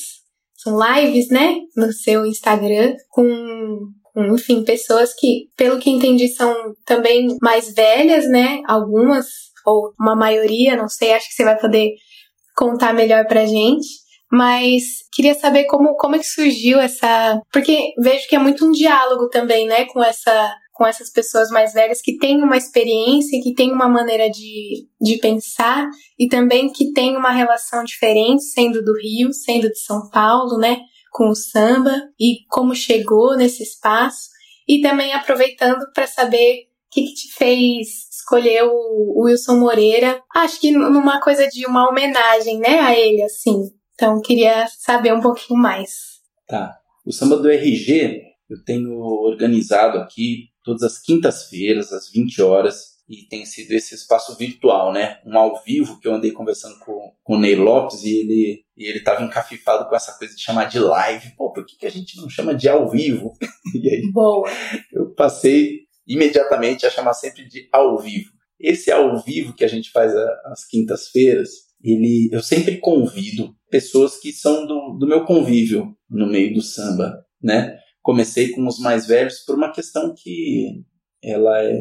são lives, né? No seu Instagram, com, com, enfim, pessoas que, pelo que entendi, são também mais velhas, né? Algumas ou uma maioria, não sei, acho que você vai poder contar melhor pra gente. Mas queria saber como, como é que surgiu essa. Porque vejo que é muito um diálogo também, né, com essa com essas pessoas mais velhas que têm uma experiência, que têm uma maneira de, de pensar e também que têm uma relação diferente, sendo do Rio, sendo de São Paulo, né, com o samba e como chegou nesse espaço e também aproveitando para saber que, que te fez escolheu o Wilson Moreira, acho que numa coisa de uma homenagem, né, a ele, assim. Então, queria saber um pouquinho mais. Tá. O samba do RG eu tenho organizado aqui todas as quintas-feiras, às 20 horas, e tem sido esse espaço virtual, né? Um ao vivo que eu andei conversando com, com o Ney Lopes e ele e ele estava encafifado com essa coisa de chamar de live. Pô, por que, que a gente não chama de ao vivo? *laughs* e aí, Boa. Eu passei imediatamente a chamar sempre de ao vivo. Esse ao vivo que a gente faz às quintas-feiras, ele, eu sempre convido pessoas que são do, do meu convívio no meio do samba, né? Comecei com os mais velhos por uma questão que ela é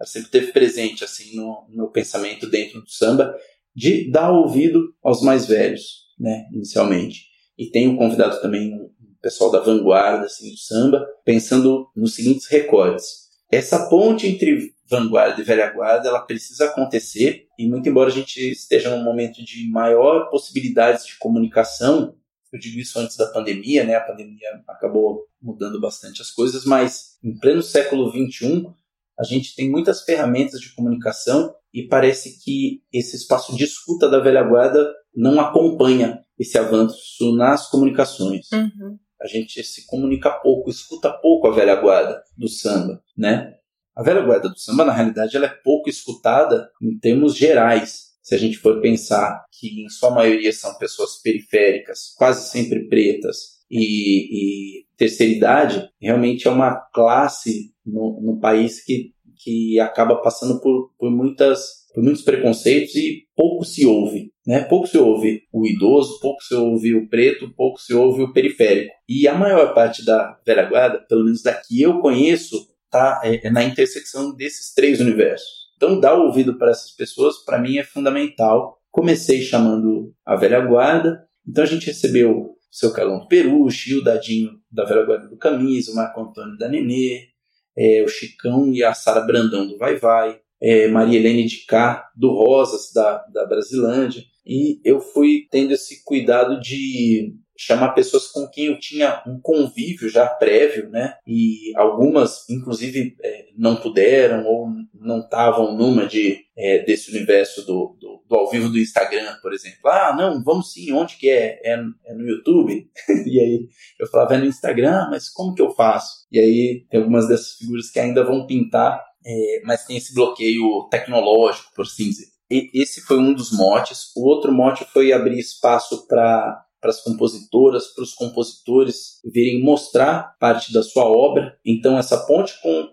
ela sempre teve presente assim no, no meu pensamento dentro do samba de dar ouvido aos mais velhos, né, inicialmente. E tenho convidado também um pessoal da vanguarda assim do samba, pensando nos seguintes recordes. Essa ponte entre vanguarda e velha guarda, ela precisa acontecer e muito embora a gente esteja num momento de maior possibilidades de comunicação, eu digo isso antes da pandemia, né? A pandemia acabou mudando bastante as coisas, mas em pleno século 21 a gente tem muitas ferramentas de comunicação e parece que esse espaço de escuta da velha guarda não acompanha esse avanço nas comunicações. Uhum a gente se comunica pouco, escuta pouco a velha guarda do samba, né? A velha guarda do samba, na realidade, ela é pouco escutada em termos gerais. Se a gente for pensar que, em sua maioria, são pessoas periféricas, quase sempre pretas, e, e terceira idade, realmente é uma classe no, no país que, que acaba passando por, por muitas por muitos preconceitos e pouco se ouve, né? Pouco se ouve o idoso, pouco se ouve o preto, pouco se ouve o periférico. E a maior parte da velha guarda, pelo menos da que eu conheço, tá é, é na intersecção desses três universos. Então, dar ouvido para essas pessoas, para mim, é fundamental. Comecei chamando a velha guarda, então a gente recebeu o seu Calão Peruche, o Dadinho da velha guarda do Camisa, o Marco Antônio da Nenê, é, o Chicão e a Sara Brandão do Vai Vai, é, Maria Helene de Cá, do Rosas, da, da Brasilândia, e eu fui tendo esse cuidado de chamar pessoas com quem eu tinha um convívio já prévio, né? E algumas, inclusive, é, não puderam ou não estavam numa de é, desse universo do, do, do, ao vivo do Instagram, por exemplo. Ah, não, vamos sim, onde que é? É, é no YouTube? *laughs* e aí eu falava, é no Instagram, mas como que eu faço? E aí tem algumas dessas figuras que ainda vão pintar, é, mas tem esse bloqueio tecnológico, por assim dizer. E esse foi um dos motes. O outro mote foi abrir espaço para para as compositoras, para os compositores virem mostrar parte da sua obra. Então, essa ponte com,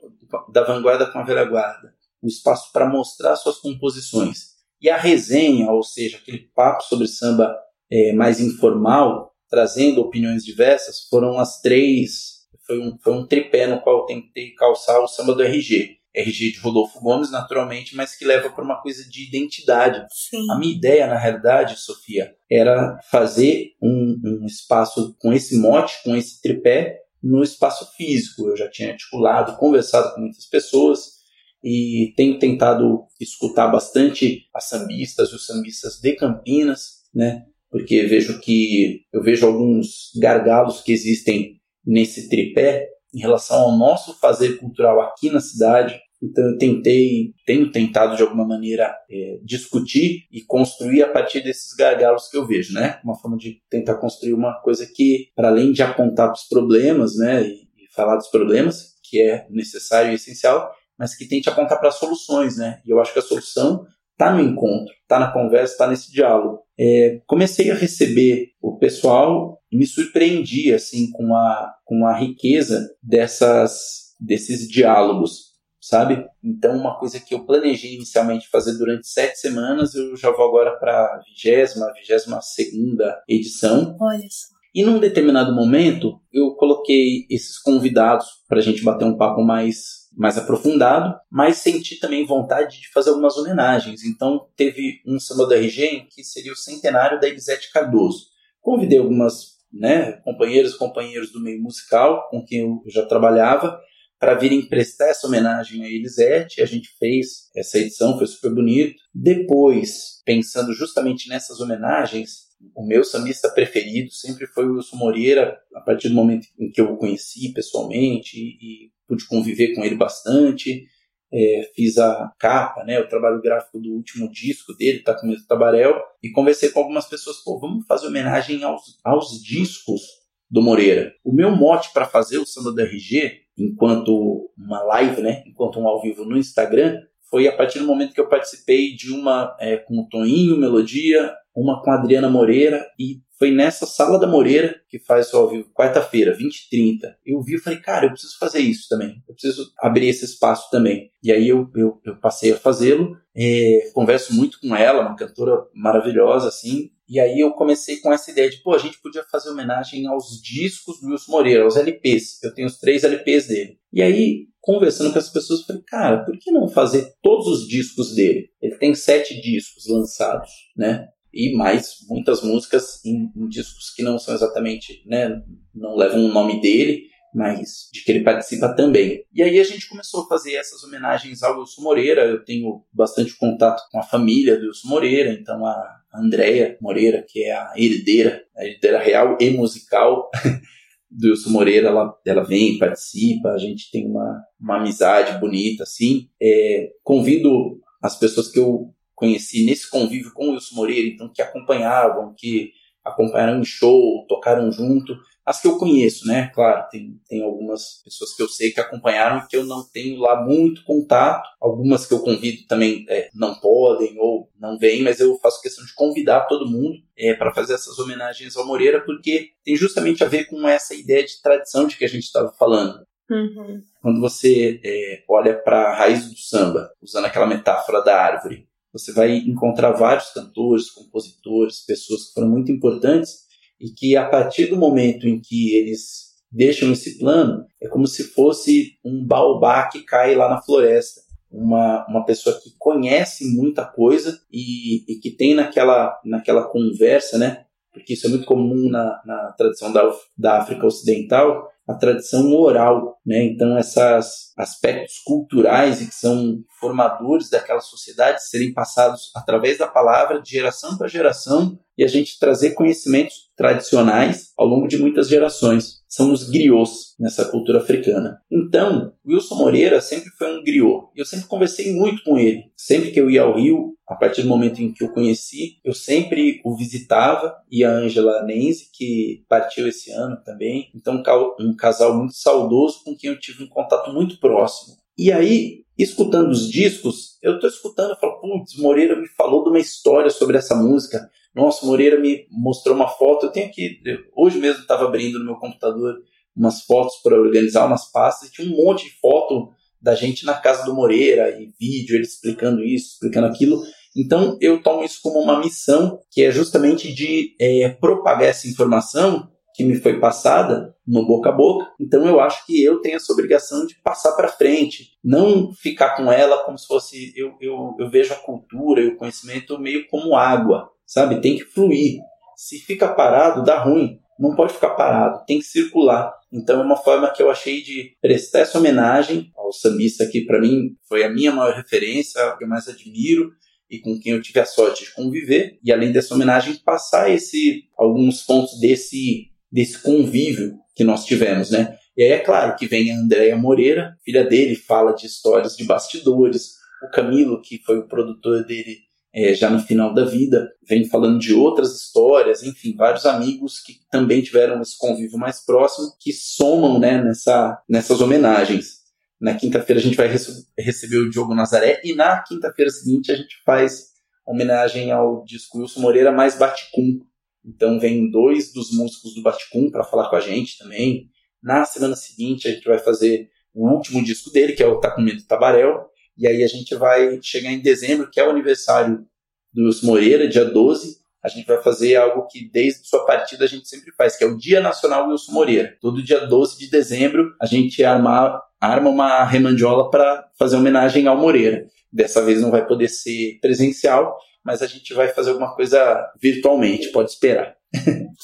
da vanguarda com a velha guarda, o espaço para mostrar suas composições. E a resenha, ou seja, aquele papo sobre samba é, mais informal, trazendo opiniões diversas, foram as três. Foi um, foi um tripé no qual eu tentei calçar o samba do RG. RG de Rodolfo Gomes, naturalmente, mas que leva para uma coisa de identidade. Sim. A minha ideia, na realidade, Sofia, era fazer um, um espaço com esse mote, com esse tripé, no espaço físico. Eu já tinha articulado, conversado com muitas pessoas e tenho tentado escutar bastante as sambistas os sambistas de Campinas, né? Porque vejo que eu vejo alguns gargalos que existem nesse tripé em relação ao nosso fazer cultural aqui na cidade, então eu tentei, tenho tentado de alguma maneira é, discutir e construir a partir desses gargalos que eu vejo, né? Uma forma de tentar construir uma coisa que, para além de apontar os problemas, né, e, e, falar dos problemas, que é necessário e essencial, mas que tente apontar para soluções, né? E eu acho que a solução está no encontro, está na conversa, está nesse diálogo. É, comecei a receber o pessoal e me surpreendi assim com a, com a riqueza dessas desses diálogos sabe? Então, uma coisa que eu planejei inicialmente fazer durante sete semanas, eu já vou agora para a vigésima, vigésima segunda edição. Olha só. E num determinado momento, eu coloquei esses convidados para a gente bater um papo mais mais aprofundado, mas senti também vontade de fazer algumas homenagens. Então, teve um samba do RG que seria o centenário da Elisete Cardoso. Convidei algumas né, companheiros e companheiros do meio musical com quem eu já trabalhava para virem prestar essa homenagem a Elisete. A gente fez essa edição, foi super bonito. Depois, pensando justamente nessas homenagens, o meu sambista preferido sempre foi o Wilson Moreira, a partir do momento em que eu o conheci pessoalmente e, e pude conviver com ele bastante. É, fiz a capa, né, o trabalho gráfico do último disco dele, tá com o Tabarel, e conversei com algumas pessoas, pô, vamos fazer homenagem aos, aos discos do Moreira. O meu mote para fazer o samba do RG enquanto uma live, né, enquanto um ao vivo no Instagram, foi a partir do momento que eu participei de uma é, com o Toninho Melodia, uma com a Adriana Moreira, e foi nessa sala da Moreira, que faz o ao vivo quarta-feira, 20 e 30. Eu vi e falei, cara, eu preciso fazer isso também. Eu preciso abrir esse espaço também. E aí eu, eu, eu passei a fazê-lo. É, converso muito com ela, uma cantora maravilhosa, assim. E aí eu comecei com essa ideia de, pô, a gente podia fazer homenagem aos discos do Wilson Moreira, aos LPs. Eu tenho os três LPs dele. E aí, conversando com as pessoas, eu falei, cara, por que não fazer todos os discos dele? Ele tem sete discos lançados, né? E mais muitas músicas em, em discos que não são exatamente, né? Não levam o nome dele, mas de que ele participa também. E aí a gente começou a fazer essas homenagens ao Wilson Moreira. Eu tenho bastante contato com a família do Wilson Moreira, então a Andréia Moreira, que é a herdeira, a herdeira real e musical *laughs* do Wilson Moreira, ela, ela vem, participa, a gente tem uma, uma amizade bonita, assim. É, convido as pessoas que eu conheci nesse convívio com o Wilson Moreira, então que acompanhavam, que acompanharam em show, tocaram junto, as que eu conheço, né? Claro, tem, tem algumas pessoas que eu sei que acompanharam que eu não tenho lá muito contato. Algumas que eu convido também é, não podem ou não vêm, mas eu faço questão de convidar todo mundo é, para fazer essas homenagens ao Moreira, porque tem justamente a ver com essa ideia de tradição de que a gente estava falando. Uhum. Quando você é, olha para a raiz do samba, usando aquela metáfora da árvore, você vai encontrar vários cantores, compositores, pessoas que foram muito importantes e que a partir do momento em que eles deixam esse plano, é como se fosse um baobá que cai lá na floresta. Uma, uma pessoa que conhece muita coisa e, e que tem naquela, naquela conversa, né? Porque isso é muito comum na, na tradição da, da África Ocidental, a tradição oral, né? Então esses aspectos culturais que são formadores daquela sociedade serem passados através da palavra de geração para geração e a gente trazer conhecimentos tradicionais ao longo de muitas gerações. São os griots nessa cultura africana. Então, Wilson Moreira sempre foi um griot. Eu sempre conversei muito com ele. Sempre que eu ia ao Rio, a partir do momento em que eu conheci, eu sempre o visitava e a Angela Nenze, que partiu esse ano também. Então, um casal muito saudoso com quem eu tive um contato muito próximo. E aí, escutando os discos, eu tô escutando e falo, putz, Moreira me falou de uma história sobre essa música. Nossa, Moreira me mostrou uma foto. Eu tenho aqui, hoje mesmo estava abrindo no meu computador umas fotos para organizar umas pastas e tinha um monte de foto da gente na casa do Moreira e vídeo ele explicando isso, explicando aquilo. Então eu tomo isso como uma missão que é justamente de é, propagar essa informação que me foi passada no boca a boca. Então eu acho que eu tenho essa obrigação de passar para frente, não ficar com ela como se fosse eu, eu, eu vejo a cultura e o conhecimento meio como água, sabe? Tem que fluir. Se fica parado, dá ruim. Não pode ficar parado, tem que circular. Então é uma forma que eu achei de prestar essa homenagem ao sambista que para mim foi a minha maior referência, que eu mais admiro e com quem eu tive a sorte de conviver. E além dessa homenagem, passar esse alguns pontos desse desse convívio que nós tivemos, né? E aí é claro que vem a Andréia Moreira, filha dele, fala de histórias de bastidores. O Camilo, que foi o produtor dele é, já no final da vida, vem falando de outras histórias, enfim, vários amigos que também tiveram esse convívio mais próximo, que somam né, nessa, nessas homenagens. Na quinta-feira a gente vai rece receber o Diogo Nazaré e na quinta-feira seguinte a gente faz homenagem ao disco Wilson Moreira mais Baticum, então vem dois dos músicos do Baticum para falar com a gente também. Na semana seguinte a gente vai fazer o último disco dele, que é o Tá Com Medo Tabarel. E aí a gente vai chegar em dezembro, que é o aniversário do Moreira, dia 12. A gente vai fazer algo que desde sua partida a gente sempre faz, que é o Dia Nacional Wilson Moreira. Todo dia 12 de dezembro a gente arma, arma uma remandiola para fazer homenagem ao Moreira. Dessa vez não vai poder ser presencial, mas a gente vai fazer alguma coisa virtualmente, pode esperar.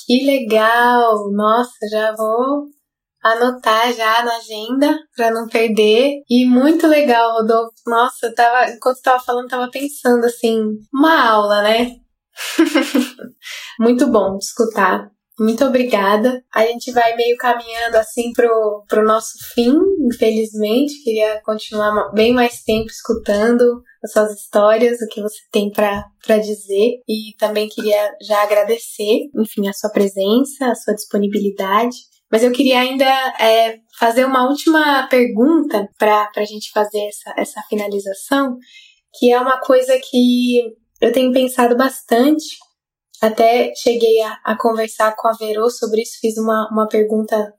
Que legal! Nossa, já vou anotar já na agenda para não perder. E muito legal, Rodolfo. Nossa, eu tava, enquanto eu falando, tava pensando assim, uma aula, né? *laughs* muito bom escutar. Muito obrigada. A gente vai meio caminhando assim pro, pro nosso fim, infelizmente. Queria continuar bem mais tempo escutando as suas histórias, o que você tem para dizer. E também queria já agradecer, enfim, a sua presença, a sua disponibilidade. Mas eu queria ainda é, fazer uma última pergunta para a gente fazer essa, essa finalização, que é uma coisa que eu tenho pensado bastante até cheguei a, a conversar com a Verô sobre isso, fiz uma, uma pergunta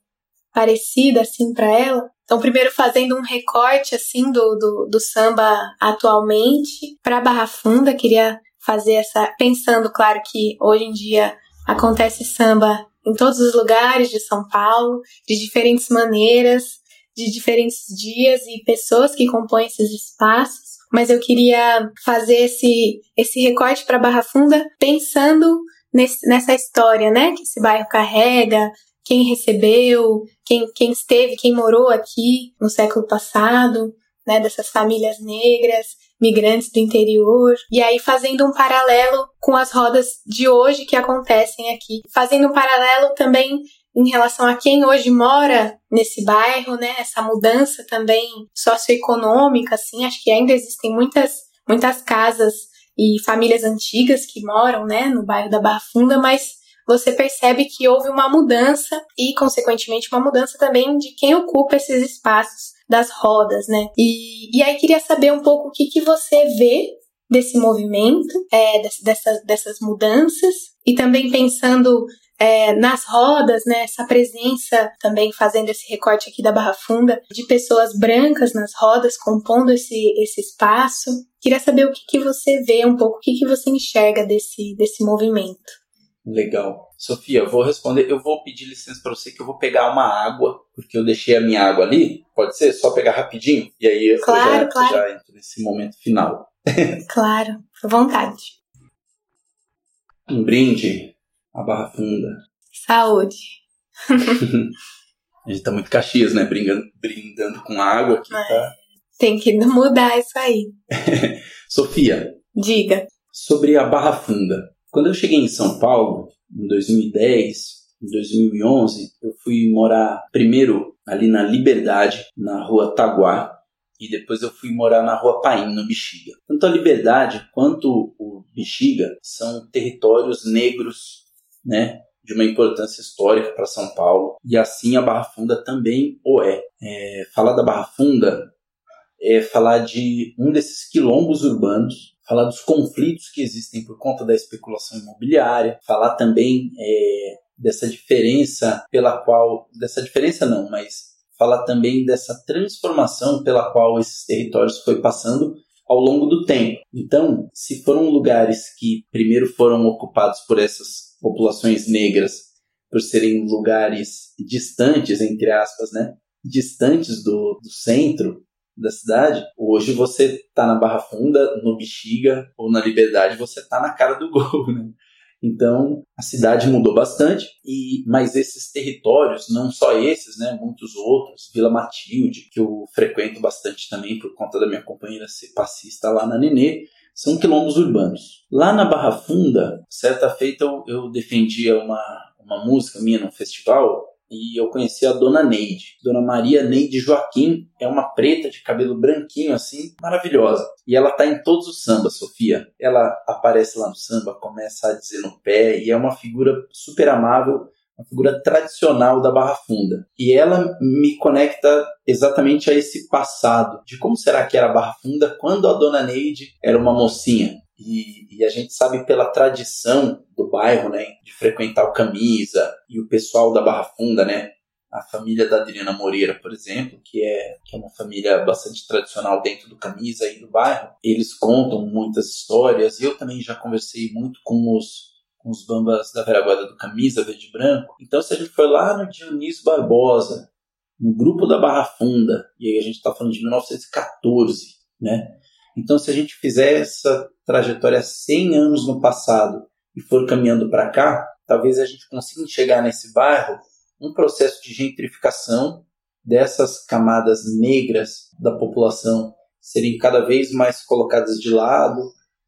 parecida assim para ela. Então, primeiro fazendo um recorte assim do, do, do samba atualmente para Barra Funda, queria fazer essa pensando, claro que hoje em dia acontece samba em todos os lugares de São Paulo, de diferentes maneiras, de diferentes dias e pessoas que compõem esses espaços mas eu queria fazer esse, esse recorte para Barra Funda pensando nesse, nessa história, né, que esse bairro carrega, quem recebeu, quem, quem esteve, quem morou aqui no século passado, né, dessas famílias negras, migrantes do interior, e aí fazendo um paralelo com as rodas de hoje que acontecem aqui, fazendo um paralelo também em relação a quem hoje mora nesse bairro, né? Essa mudança também socioeconômica, assim, acho que ainda existem muitas, muitas casas e famílias antigas que moram, né, no bairro da Barra Funda, mas você percebe que houve uma mudança e, consequentemente, uma mudança também de quem ocupa esses espaços das rodas, né? E, e aí queria saber um pouco o que, que você vê desse movimento, é, dessas, dessas mudanças, e também pensando é, nas rodas, né, essa presença também fazendo esse recorte aqui da Barra Funda de pessoas brancas nas rodas compondo esse, esse espaço. Queria saber o que, que você vê um pouco, o que, que você enxerga desse, desse movimento. Legal. Sofia, eu vou responder. Eu vou pedir licença para você que eu vou pegar uma água, porque eu deixei a minha água ali. Pode ser? Só pegar rapidinho? E aí claro, eu já, claro. já entro nesse momento final. claro, à vontade. Um brinde à Barra Funda. Saúde. *laughs* a gente tá muito Caxias, né? Brindando, brindando com água aqui, é. tá? Tem que mudar isso aí. *laughs* Sofia. Diga. Sobre a Barra Funda. Quando eu cheguei em São Paulo, em 2010, em 2011, eu fui morar primeiro ali na Liberdade, na rua Taguá, e depois eu fui morar na rua Paim, no Bexiga. Tanto a Liberdade quanto o Bexiga são territórios negros, né? De uma importância histórica para São Paulo. E assim a Barra Funda também o é. é. Falar da Barra Funda é falar de um desses quilombos urbanos falar dos conflitos que existem por conta da especulação imobiliária, falar também é, dessa diferença pela qual, dessa diferença não, mas falar também dessa transformação pela qual esses territórios foi passando ao longo do tempo. Então, se foram lugares que primeiro foram ocupados por essas populações negras, por serem lugares distantes, entre aspas, né? Distantes do, do centro, da cidade, hoje você tá na Barra Funda, no Bexiga ou na Liberdade, você tá na cara do *laughs* gol, né? Então, a cidade mudou bastante, e mas esses territórios, não só esses, né, muitos outros, Vila Matilde, que eu frequento bastante também por conta da minha companheira ser passista lá na Nenê, são quilombos urbanos. Lá na Barra Funda, certa feita eu, eu defendia uma, uma música minha num festival e eu conheci a Dona Neide. Dona Maria Neide Joaquim é uma preta de cabelo branquinho assim, maravilhosa. E ela tá em todos os sambas, Sofia. Ela aparece lá no samba, começa a dizer no pé e é uma figura super amável, uma figura tradicional da Barra Funda. E ela me conecta exatamente a esse passado, de como será que era a Barra Funda quando a Dona Neide era uma mocinha. E, e, a gente sabe pela tradição do bairro, né, de frequentar o Camisa e o pessoal da Barra Funda, né, a família da Adriana Moreira, por exemplo, que é, que é uma família bastante tradicional dentro do Camisa e do bairro, eles contam muitas histórias. Eu também já conversei muito com os, com os bambas da Veraguada do Camisa, Verde e Branco. Então, se a gente for lá no Dionísio Barbosa, no grupo da Barra Funda, e aí a gente está falando de 1914, né? Então, se a gente fizer essa trajetória 100 anos no passado e for caminhando para cá, talvez a gente consiga chegar nesse bairro um processo de gentrificação dessas camadas negras da população serem cada vez mais colocadas de lado,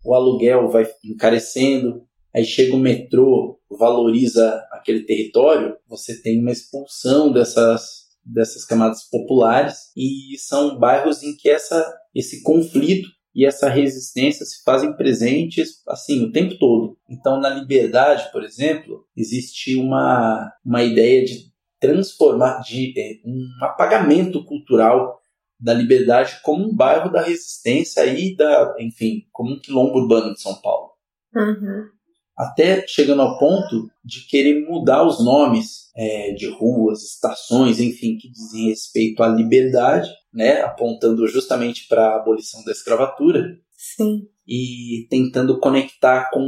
o aluguel vai encarecendo, aí chega o metrô, valoriza aquele território, você tem uma expulsão dessas dessas camadas populares e são bairros em que essa esse conflito e essa resistência se fazem presentes assim o tempo todo. Então, na liberdade, por exemplo, existe uma, uma ideia de transformar, de é, um apagamento cultural da liberdade como um bairro da resistência e da, enfim, como um quilombo urbano de São Paulo. Uhum. Até chegando ao ponto de querer mudar os nomes é, de ruas, estações, enfim, que dizem respeito à liberdade né, apontando justamente para a abolição da escravatura. Sim. E tentando conectar com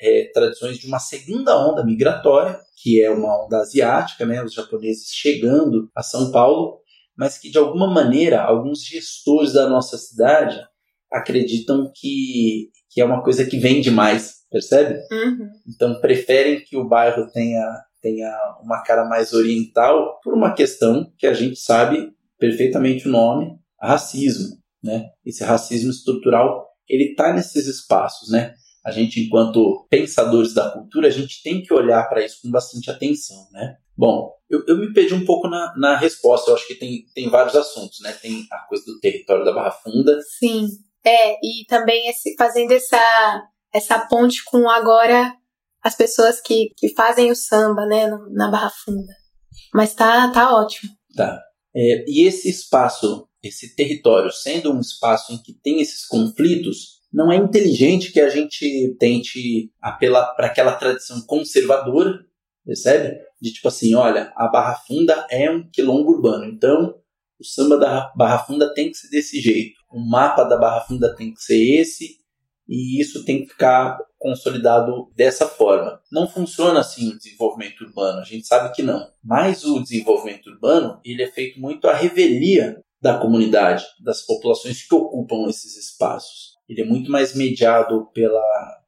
é, tradições de uma segunda onda migratória, que é uma onda asiática, né, os japoneses chegando a São Paulo, mas que de alguma maneira alguns gestores da nossa cidade acreditam que, que é uma coisa que vende mais, percebe? Uhum. Então preferem que o bairro tenha, tenha uma cara mais oriental por uma questão que a gente sabe perfeitamente o nome, racismo, né? Esse racismo estrutural, ele está nesses espaços, né? A gente, enquanto pensadores da cultura, a gente tem que olhar para isso com bastante atenção, né? Bom, eu, eu me perdi um pouco na, na resposta. Eu acho que tem, tem vários assuntos, né? Tem a coisa do território da Barra Funda. Sim, é, e também esse, fazendo essa, essa ponte com agora as pessoas que, que fazem o samba, né, na Barra Funda. Mas tá, tá ótimo. Tá. É, e esse espaço, esse território, sendo um espaço em que tem esses conflitos, não é inteligente que a gente tente apelar para aquela tradição conservadora percebe? De tipo assim, olha, a Barra Funda é um quilombo urbano, então o samba da Barra Funda tem que ser desse jeito, o mapa da Barra Funda tem que ser esse, e isso tem que ficar consolidado dessa forma. Não funciona assim o desenvolvimento urbano, a gente sabe que não. Mas o desenvolvimento urbano, ele é feito muito à revelia da comunidade, das populações que ocupam esses espaços. Ele é muito mais mediado pela,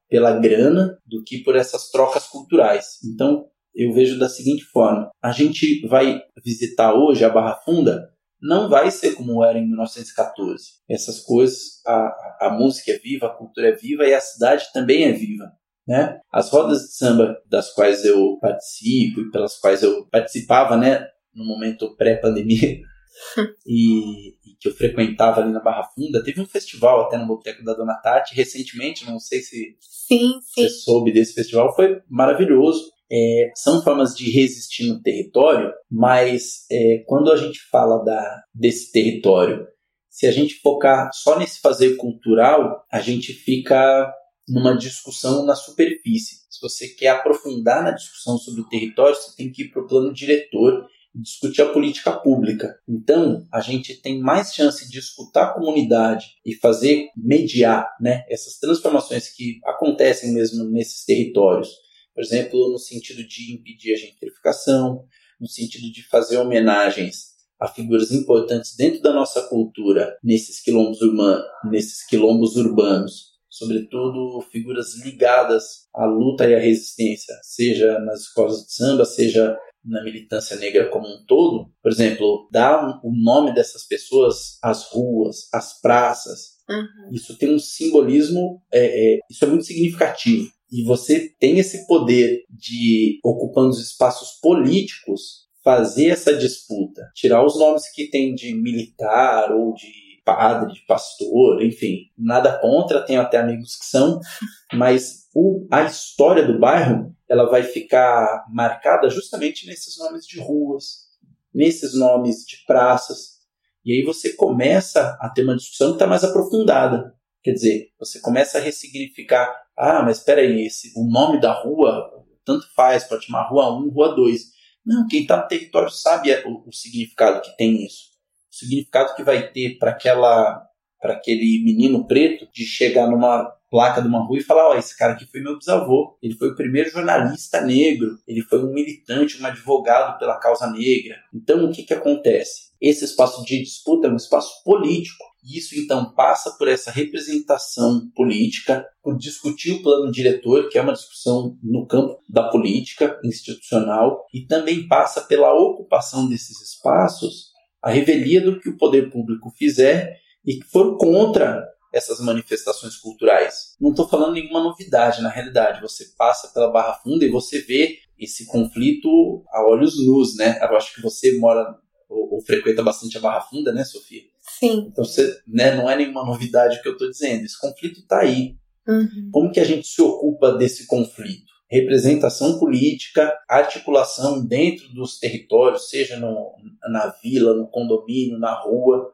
pela grana do que por essas trocas culturais. Então, eu vejo da seguinte forma: a gente vai visitar hoje a Barra Funda não vai ser como era em 1914. Essas coisas, a, a música é viva, a cultura é viva e a cidade também é viva. Né? As rodas de samba das quais eu participo e pelas quais eu participava né, no momento pré-pandemia *laughs* e, e, que eu frequentava ali na Barra Funda, teve um festival até no Boteco da Dona Tati recentemente, não sei se sim, sim. você soube desse festival, foi maravilhoso é, são formas de resistir no território, mas é, quando a gente fala da, desse território, se a gente focar só nesse fazer cultural, a gente fica numa discussão na superfície. Se você quer aprofundar na discussão sobre o território, você tem que ir para o plano diretor e discutir a política pública. Então, a gente tem mais chance de escutar a comunidade e fazer mediar né, essas transformações que acontecem mesmo nesses territórios por exemplo, no sentido de impedir a gentrificação, no sentido de fazer homenagens a figuras importantes dentro da nossa cultura nesses quilombos, urbanos, nesses quilombos urbanos, sobretudo figuras ligadas à luta e à resistência, seja nas escolas de samba, seja na militância negra como um todo. Por exemplo, dar o nome dessas pessoas às ruas, às praças. Uhum. Isso tem um simbolismo, é, é, isso é muito significativo e você tem esse poder de, ocupando os espaços políticos, fazer essa disputa, tirar os nomes que tem de militar ou de padre, de pastor, enfim, nada contra, tenho até amigos que são, *laughs* mas o, a história do bairro ela vai ficar marcada justamente nesses nomes de ruas, nesses nomes de praças, e aí você começa a ter uma discussão que está mais aprofundada. Quer dizer, você começa a ressignificar. Ah, mas espera aí, esse, o nome da rua, tanto faz, pode chamar Rua 1, Rua 2. Não, quem está no território sabe o, o, significado que tem isso. O significado que vai ter para aquela para aquele menino preto de chegar numa placa de uma rua e falar: Ó, oh, esse cara aqui foi meu bisavô. Ele foi o primeiro jornalista negro. Ele foi um militante, um advogado pela causa negra. Então, o que, que acontece? Esse espaço de disputa é um espaço político. E isso então passa por essa representação política, por discutir o plano diretor, que é uma discussão no campo da política institucional, e também passa pela ocupação desses espaços, a revelia do que o poder público fizer e que for contra essas manifestações culturais. Não estou falando nenhuma novidade, na realidade. Você passa pela Barra Funda e você vê esse conflito a olhos nus, né? Eu acho que você mora ou, ou frequenta bastante a Barra Funda, né, Sofia? Sim. Então, você, né, não é nenhuma novidade que eu estou dizendo. Esse conflito está aí. Uhum. Como que a gente se ocupa desse conflito? Representação política, articulação dentro dos territórios, seja no, na vila, no condomínio, na rua.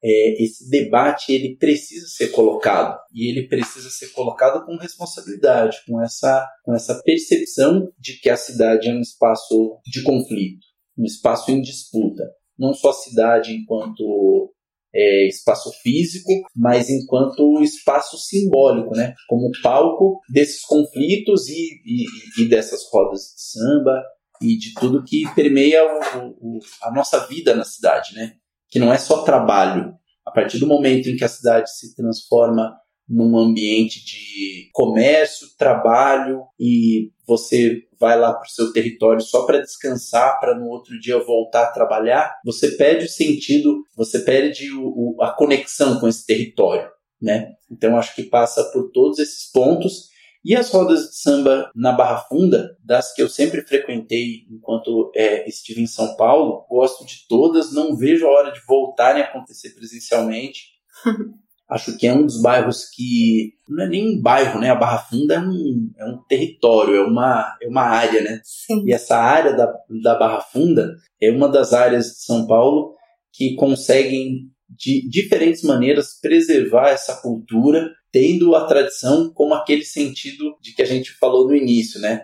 É, esse debate ele precisa ser colocado e ele precisa ser colocado com responsabilidade, com essa, com essa percepção de que a cidade é um espaço de conflito, um espaço em disputa. Não só a cidade enquanto é, espaço físico, mas enquanto espaço simbólico, né? Como palco desses conflitos e, e, e dessas rodas de samba e de tudo que permeia o, o, a nossa vida na cidade, né? Que não é só trabalho. A partir do momento em que a cidade se transforma num ambiente de comércio, trabalho e você vai lá para o seu território só para descansar, para no outro dia voltar a trabalhar, você perde o sentido, você perde o, o, a conexão com esse território, né? Então acho que passa por todos esses pontos. E as rodas de samba na Barra Funda, das que eu sempre frequentei enquanto é, estive em São Paulo, gosto de todas, não vejo a hora de voltarem a acontecer presencialmente. *laughs* Acho que é um dos bairros que. Não é nem um bairro, né? A Barra Funda é um, é um território, é uma, é uma área, né? Sim. E essa área da, da Barra Funda é uma das áreas de São Paulo que conseguem, de diferentes maneiras, preservar essa cultura, tendo a tradição como aquele sentido de que a gente falou no início, né?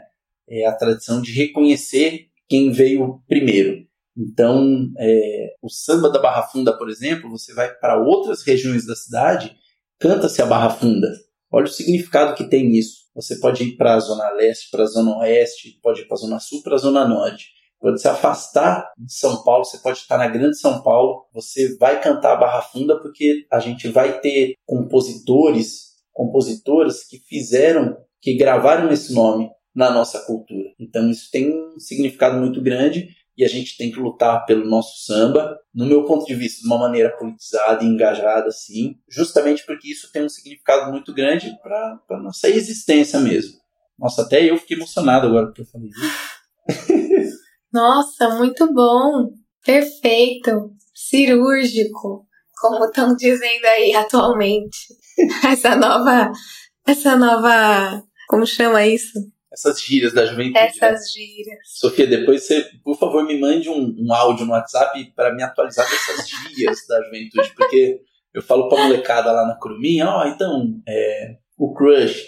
é a tradição de reconhecer quem veio primeiro. Então, é, o samba da Barra Funda, por exemplo, você vai para outras regiões da cidade, canta-se a Barra Funda. Olha o significado que tem isso. Você pode ir para a Zona Leste, para a Zona Oeste, pode ir para a Zona Sul, para a Zona Norte. Quando se afastar de São Paulo, você pode estar na Grande São Paulo, você vai cantar a Barra Funda, porque a gente vai ter compositores, compositoras que fizeram, que gravaram esse nome na nossa cultura. Então isso tem um significado muito grande e a gente tem que lutar pelo nosso samba, no meu ponto de vista, de uma maneira politizada e engajada, sim, justamente porque isso tem um significado muito grande para a nossa existência mesmo. Nossa, até eu fiquei emocionado agora que eu falei isso. *laughs* Nossa, muito bom! Perfeito! Cirúrgico, como estão dizendo aí atualmente. *laughs* Essa nova. Essa nova. Como chama isso? Essas gírias da juventude. Essas né? gírias. Sofia, depois você, por favor, me mande um, um áudio no WhatsApp para me atualizar dessas gírias da juventude, porque eu falo pra molecada lá na Curuminha, ó, oh, então, é, o crush,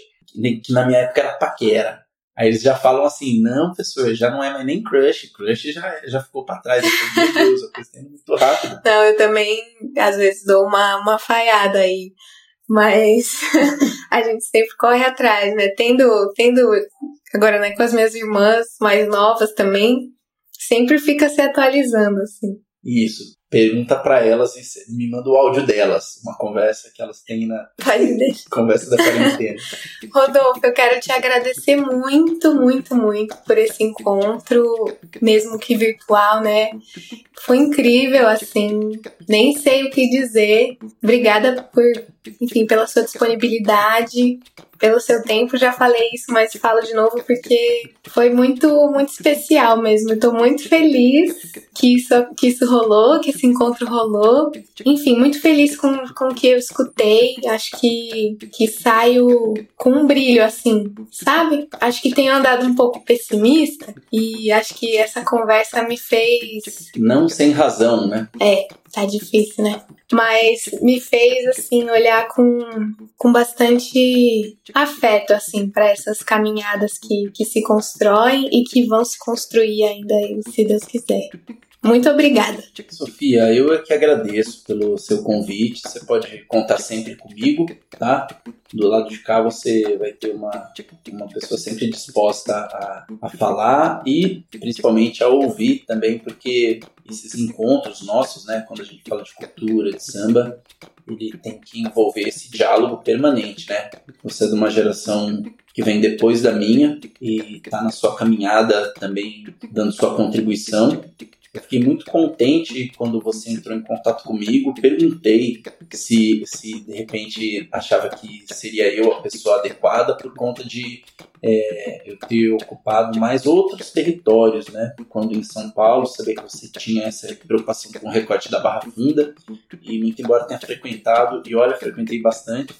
que, na minha época era paquera. Aí eles já falam assim, não, professor, já não é mais nem crush, crush já, já ficou pra trás. Eu falo, meu Deus, eu muito rápido. Não, eu também, às vezes, dou uma, uma falhada aí. Mas *laughs* a gente sempre corre atrás, né? Tendo, tendo agora, né, com as minhas irmãs mais novas também, sempre fica se atualizando, assim. Isso pergunta para elas e me manda o áudio delas, uma conversa que elas têm na conversa da quarentena. *laughs* Rodolfo, eu quero te agradecer muito, muito, muito por esse encontro, mesmo que virtual, né? Foi incrível, assim, nem sei o que dizer. Obrigada por, enfim, pela sua disponibilidade, pelo seu tempo. Já falei isso, mas falo de novo porque foi muito, muito especial mesmo. Estou muito feliz que isso, que isso rolou, que esse encontro rolou. Enfim, muito feliz com, com o que eu escutei. Acho que, que saio com um brilho, assim, sabe? Acho que tenho andado um pouco pessimista e acho que essa conversa me fez. Não sem razão, né? É, tá difícil, né? Mas me fez, assim, olhar com, com bastante afeto, assim, para essas caminhadas que, que se constroem e que vão se construir ainda, se Deus quiser. Muito obrigada. Sofia, eu é que agradeço pelo seu convite. Você pode contar sempre comigo, tá? Do lado de cá você vai ter uma, uma pessoa sempre disposta a, a falar e principalmente a ouvir também, porque esses encontros nossos, né, quando a gente fala de cultura, de samba, ele tem que envolver esse diálogo permanente, né? Você é de uma geração que vem depois da minha e está na sua caminhada também dando sua contribuição eu fiquei muito contente quando você entrou em contato comigo. Perguntei se, se de repente achava que seria eu a pessoa adequada por conta de é, eu ter ocupado mais outros territórios, né? Quando em São Paulo, saber que você tinha essa preocupação com o recorte da Barra Funda e muito embora tenha frequentado e olha, frequentei bastante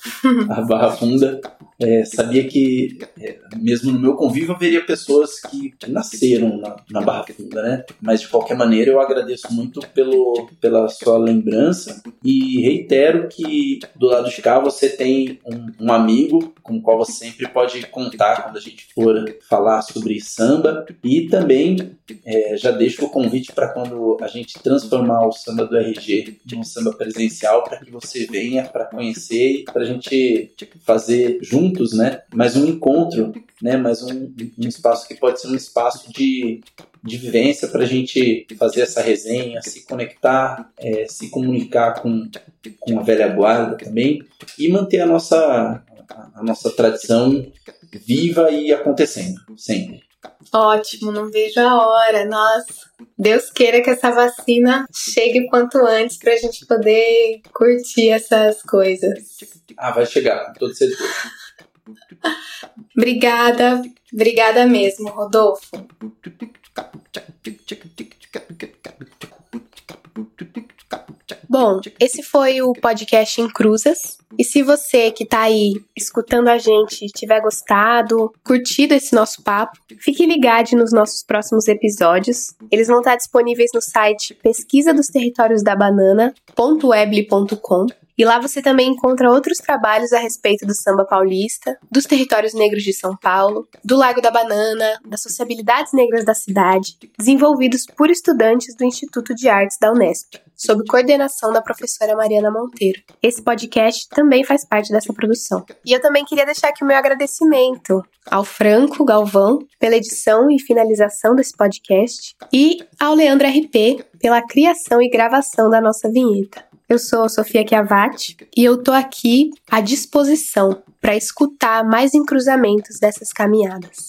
a Barra Funda, é, sabia que é, mesmo no meu convívio haveria pessoas que nasceram na, na Barra Funda, né? Mas de qualquer maneira eu agradeço muito pelo, pela sua lembrança e reitero que do lado de cá você tem um, um amigo com o qual você sempre pode contar quando a gente for falar sobre samba e também é, já deixo o convite para quando a gente transformar o samba do RG em um samba presencial para que você venha para conhecer e para a gente fazer juntos, né? Mais um encontro, né? Mais um, um espaço que pode ser um espaço de de vivência para a gente fazer essa resenha, se conectar, é, se comunicar com, com a velha guarda também e manter a nossa, a nossa tradição viva e acontecendo sempre. Ótimo, não vejo a hora. Nossa, Deus queira que essa vacina chegue quanto antes para a gente poder curtir essas coisas. Ah, vai chegar, com toda certeza. *laughs* obrigada, obrigada mesmo, Rodolfo. Bom, esse foi o podcast em Cruzas. E se você que tá aí escutando a gente tiver gostado, curtido esse nosso papo, fique ligado nos nossos próximos episódios. Eles vão estar disponíveis no site pesquisa E lá você também encontra outros trabalhos a respeito do samba paulista, dos territórios negros de São Paulo, do Lago da Banana, das sociabilidades negras da cidade, desenvolvidos por estudantes do Instituto de Artes da Unesp, sob coordenação da professora Mariana Monteiro. Esse podcast também faz parte dessa produção. E eu também queria deixar aqui o meu agradecimento ao Franco Galvão pela edição e finalização desse podcast e ao Leandro RP pela criação e gravação da nossa vinheta. Eu sou a Sofia Chiavati e eu tô aqui à disposição para escutar mais encruzamentos dessas caminhadas.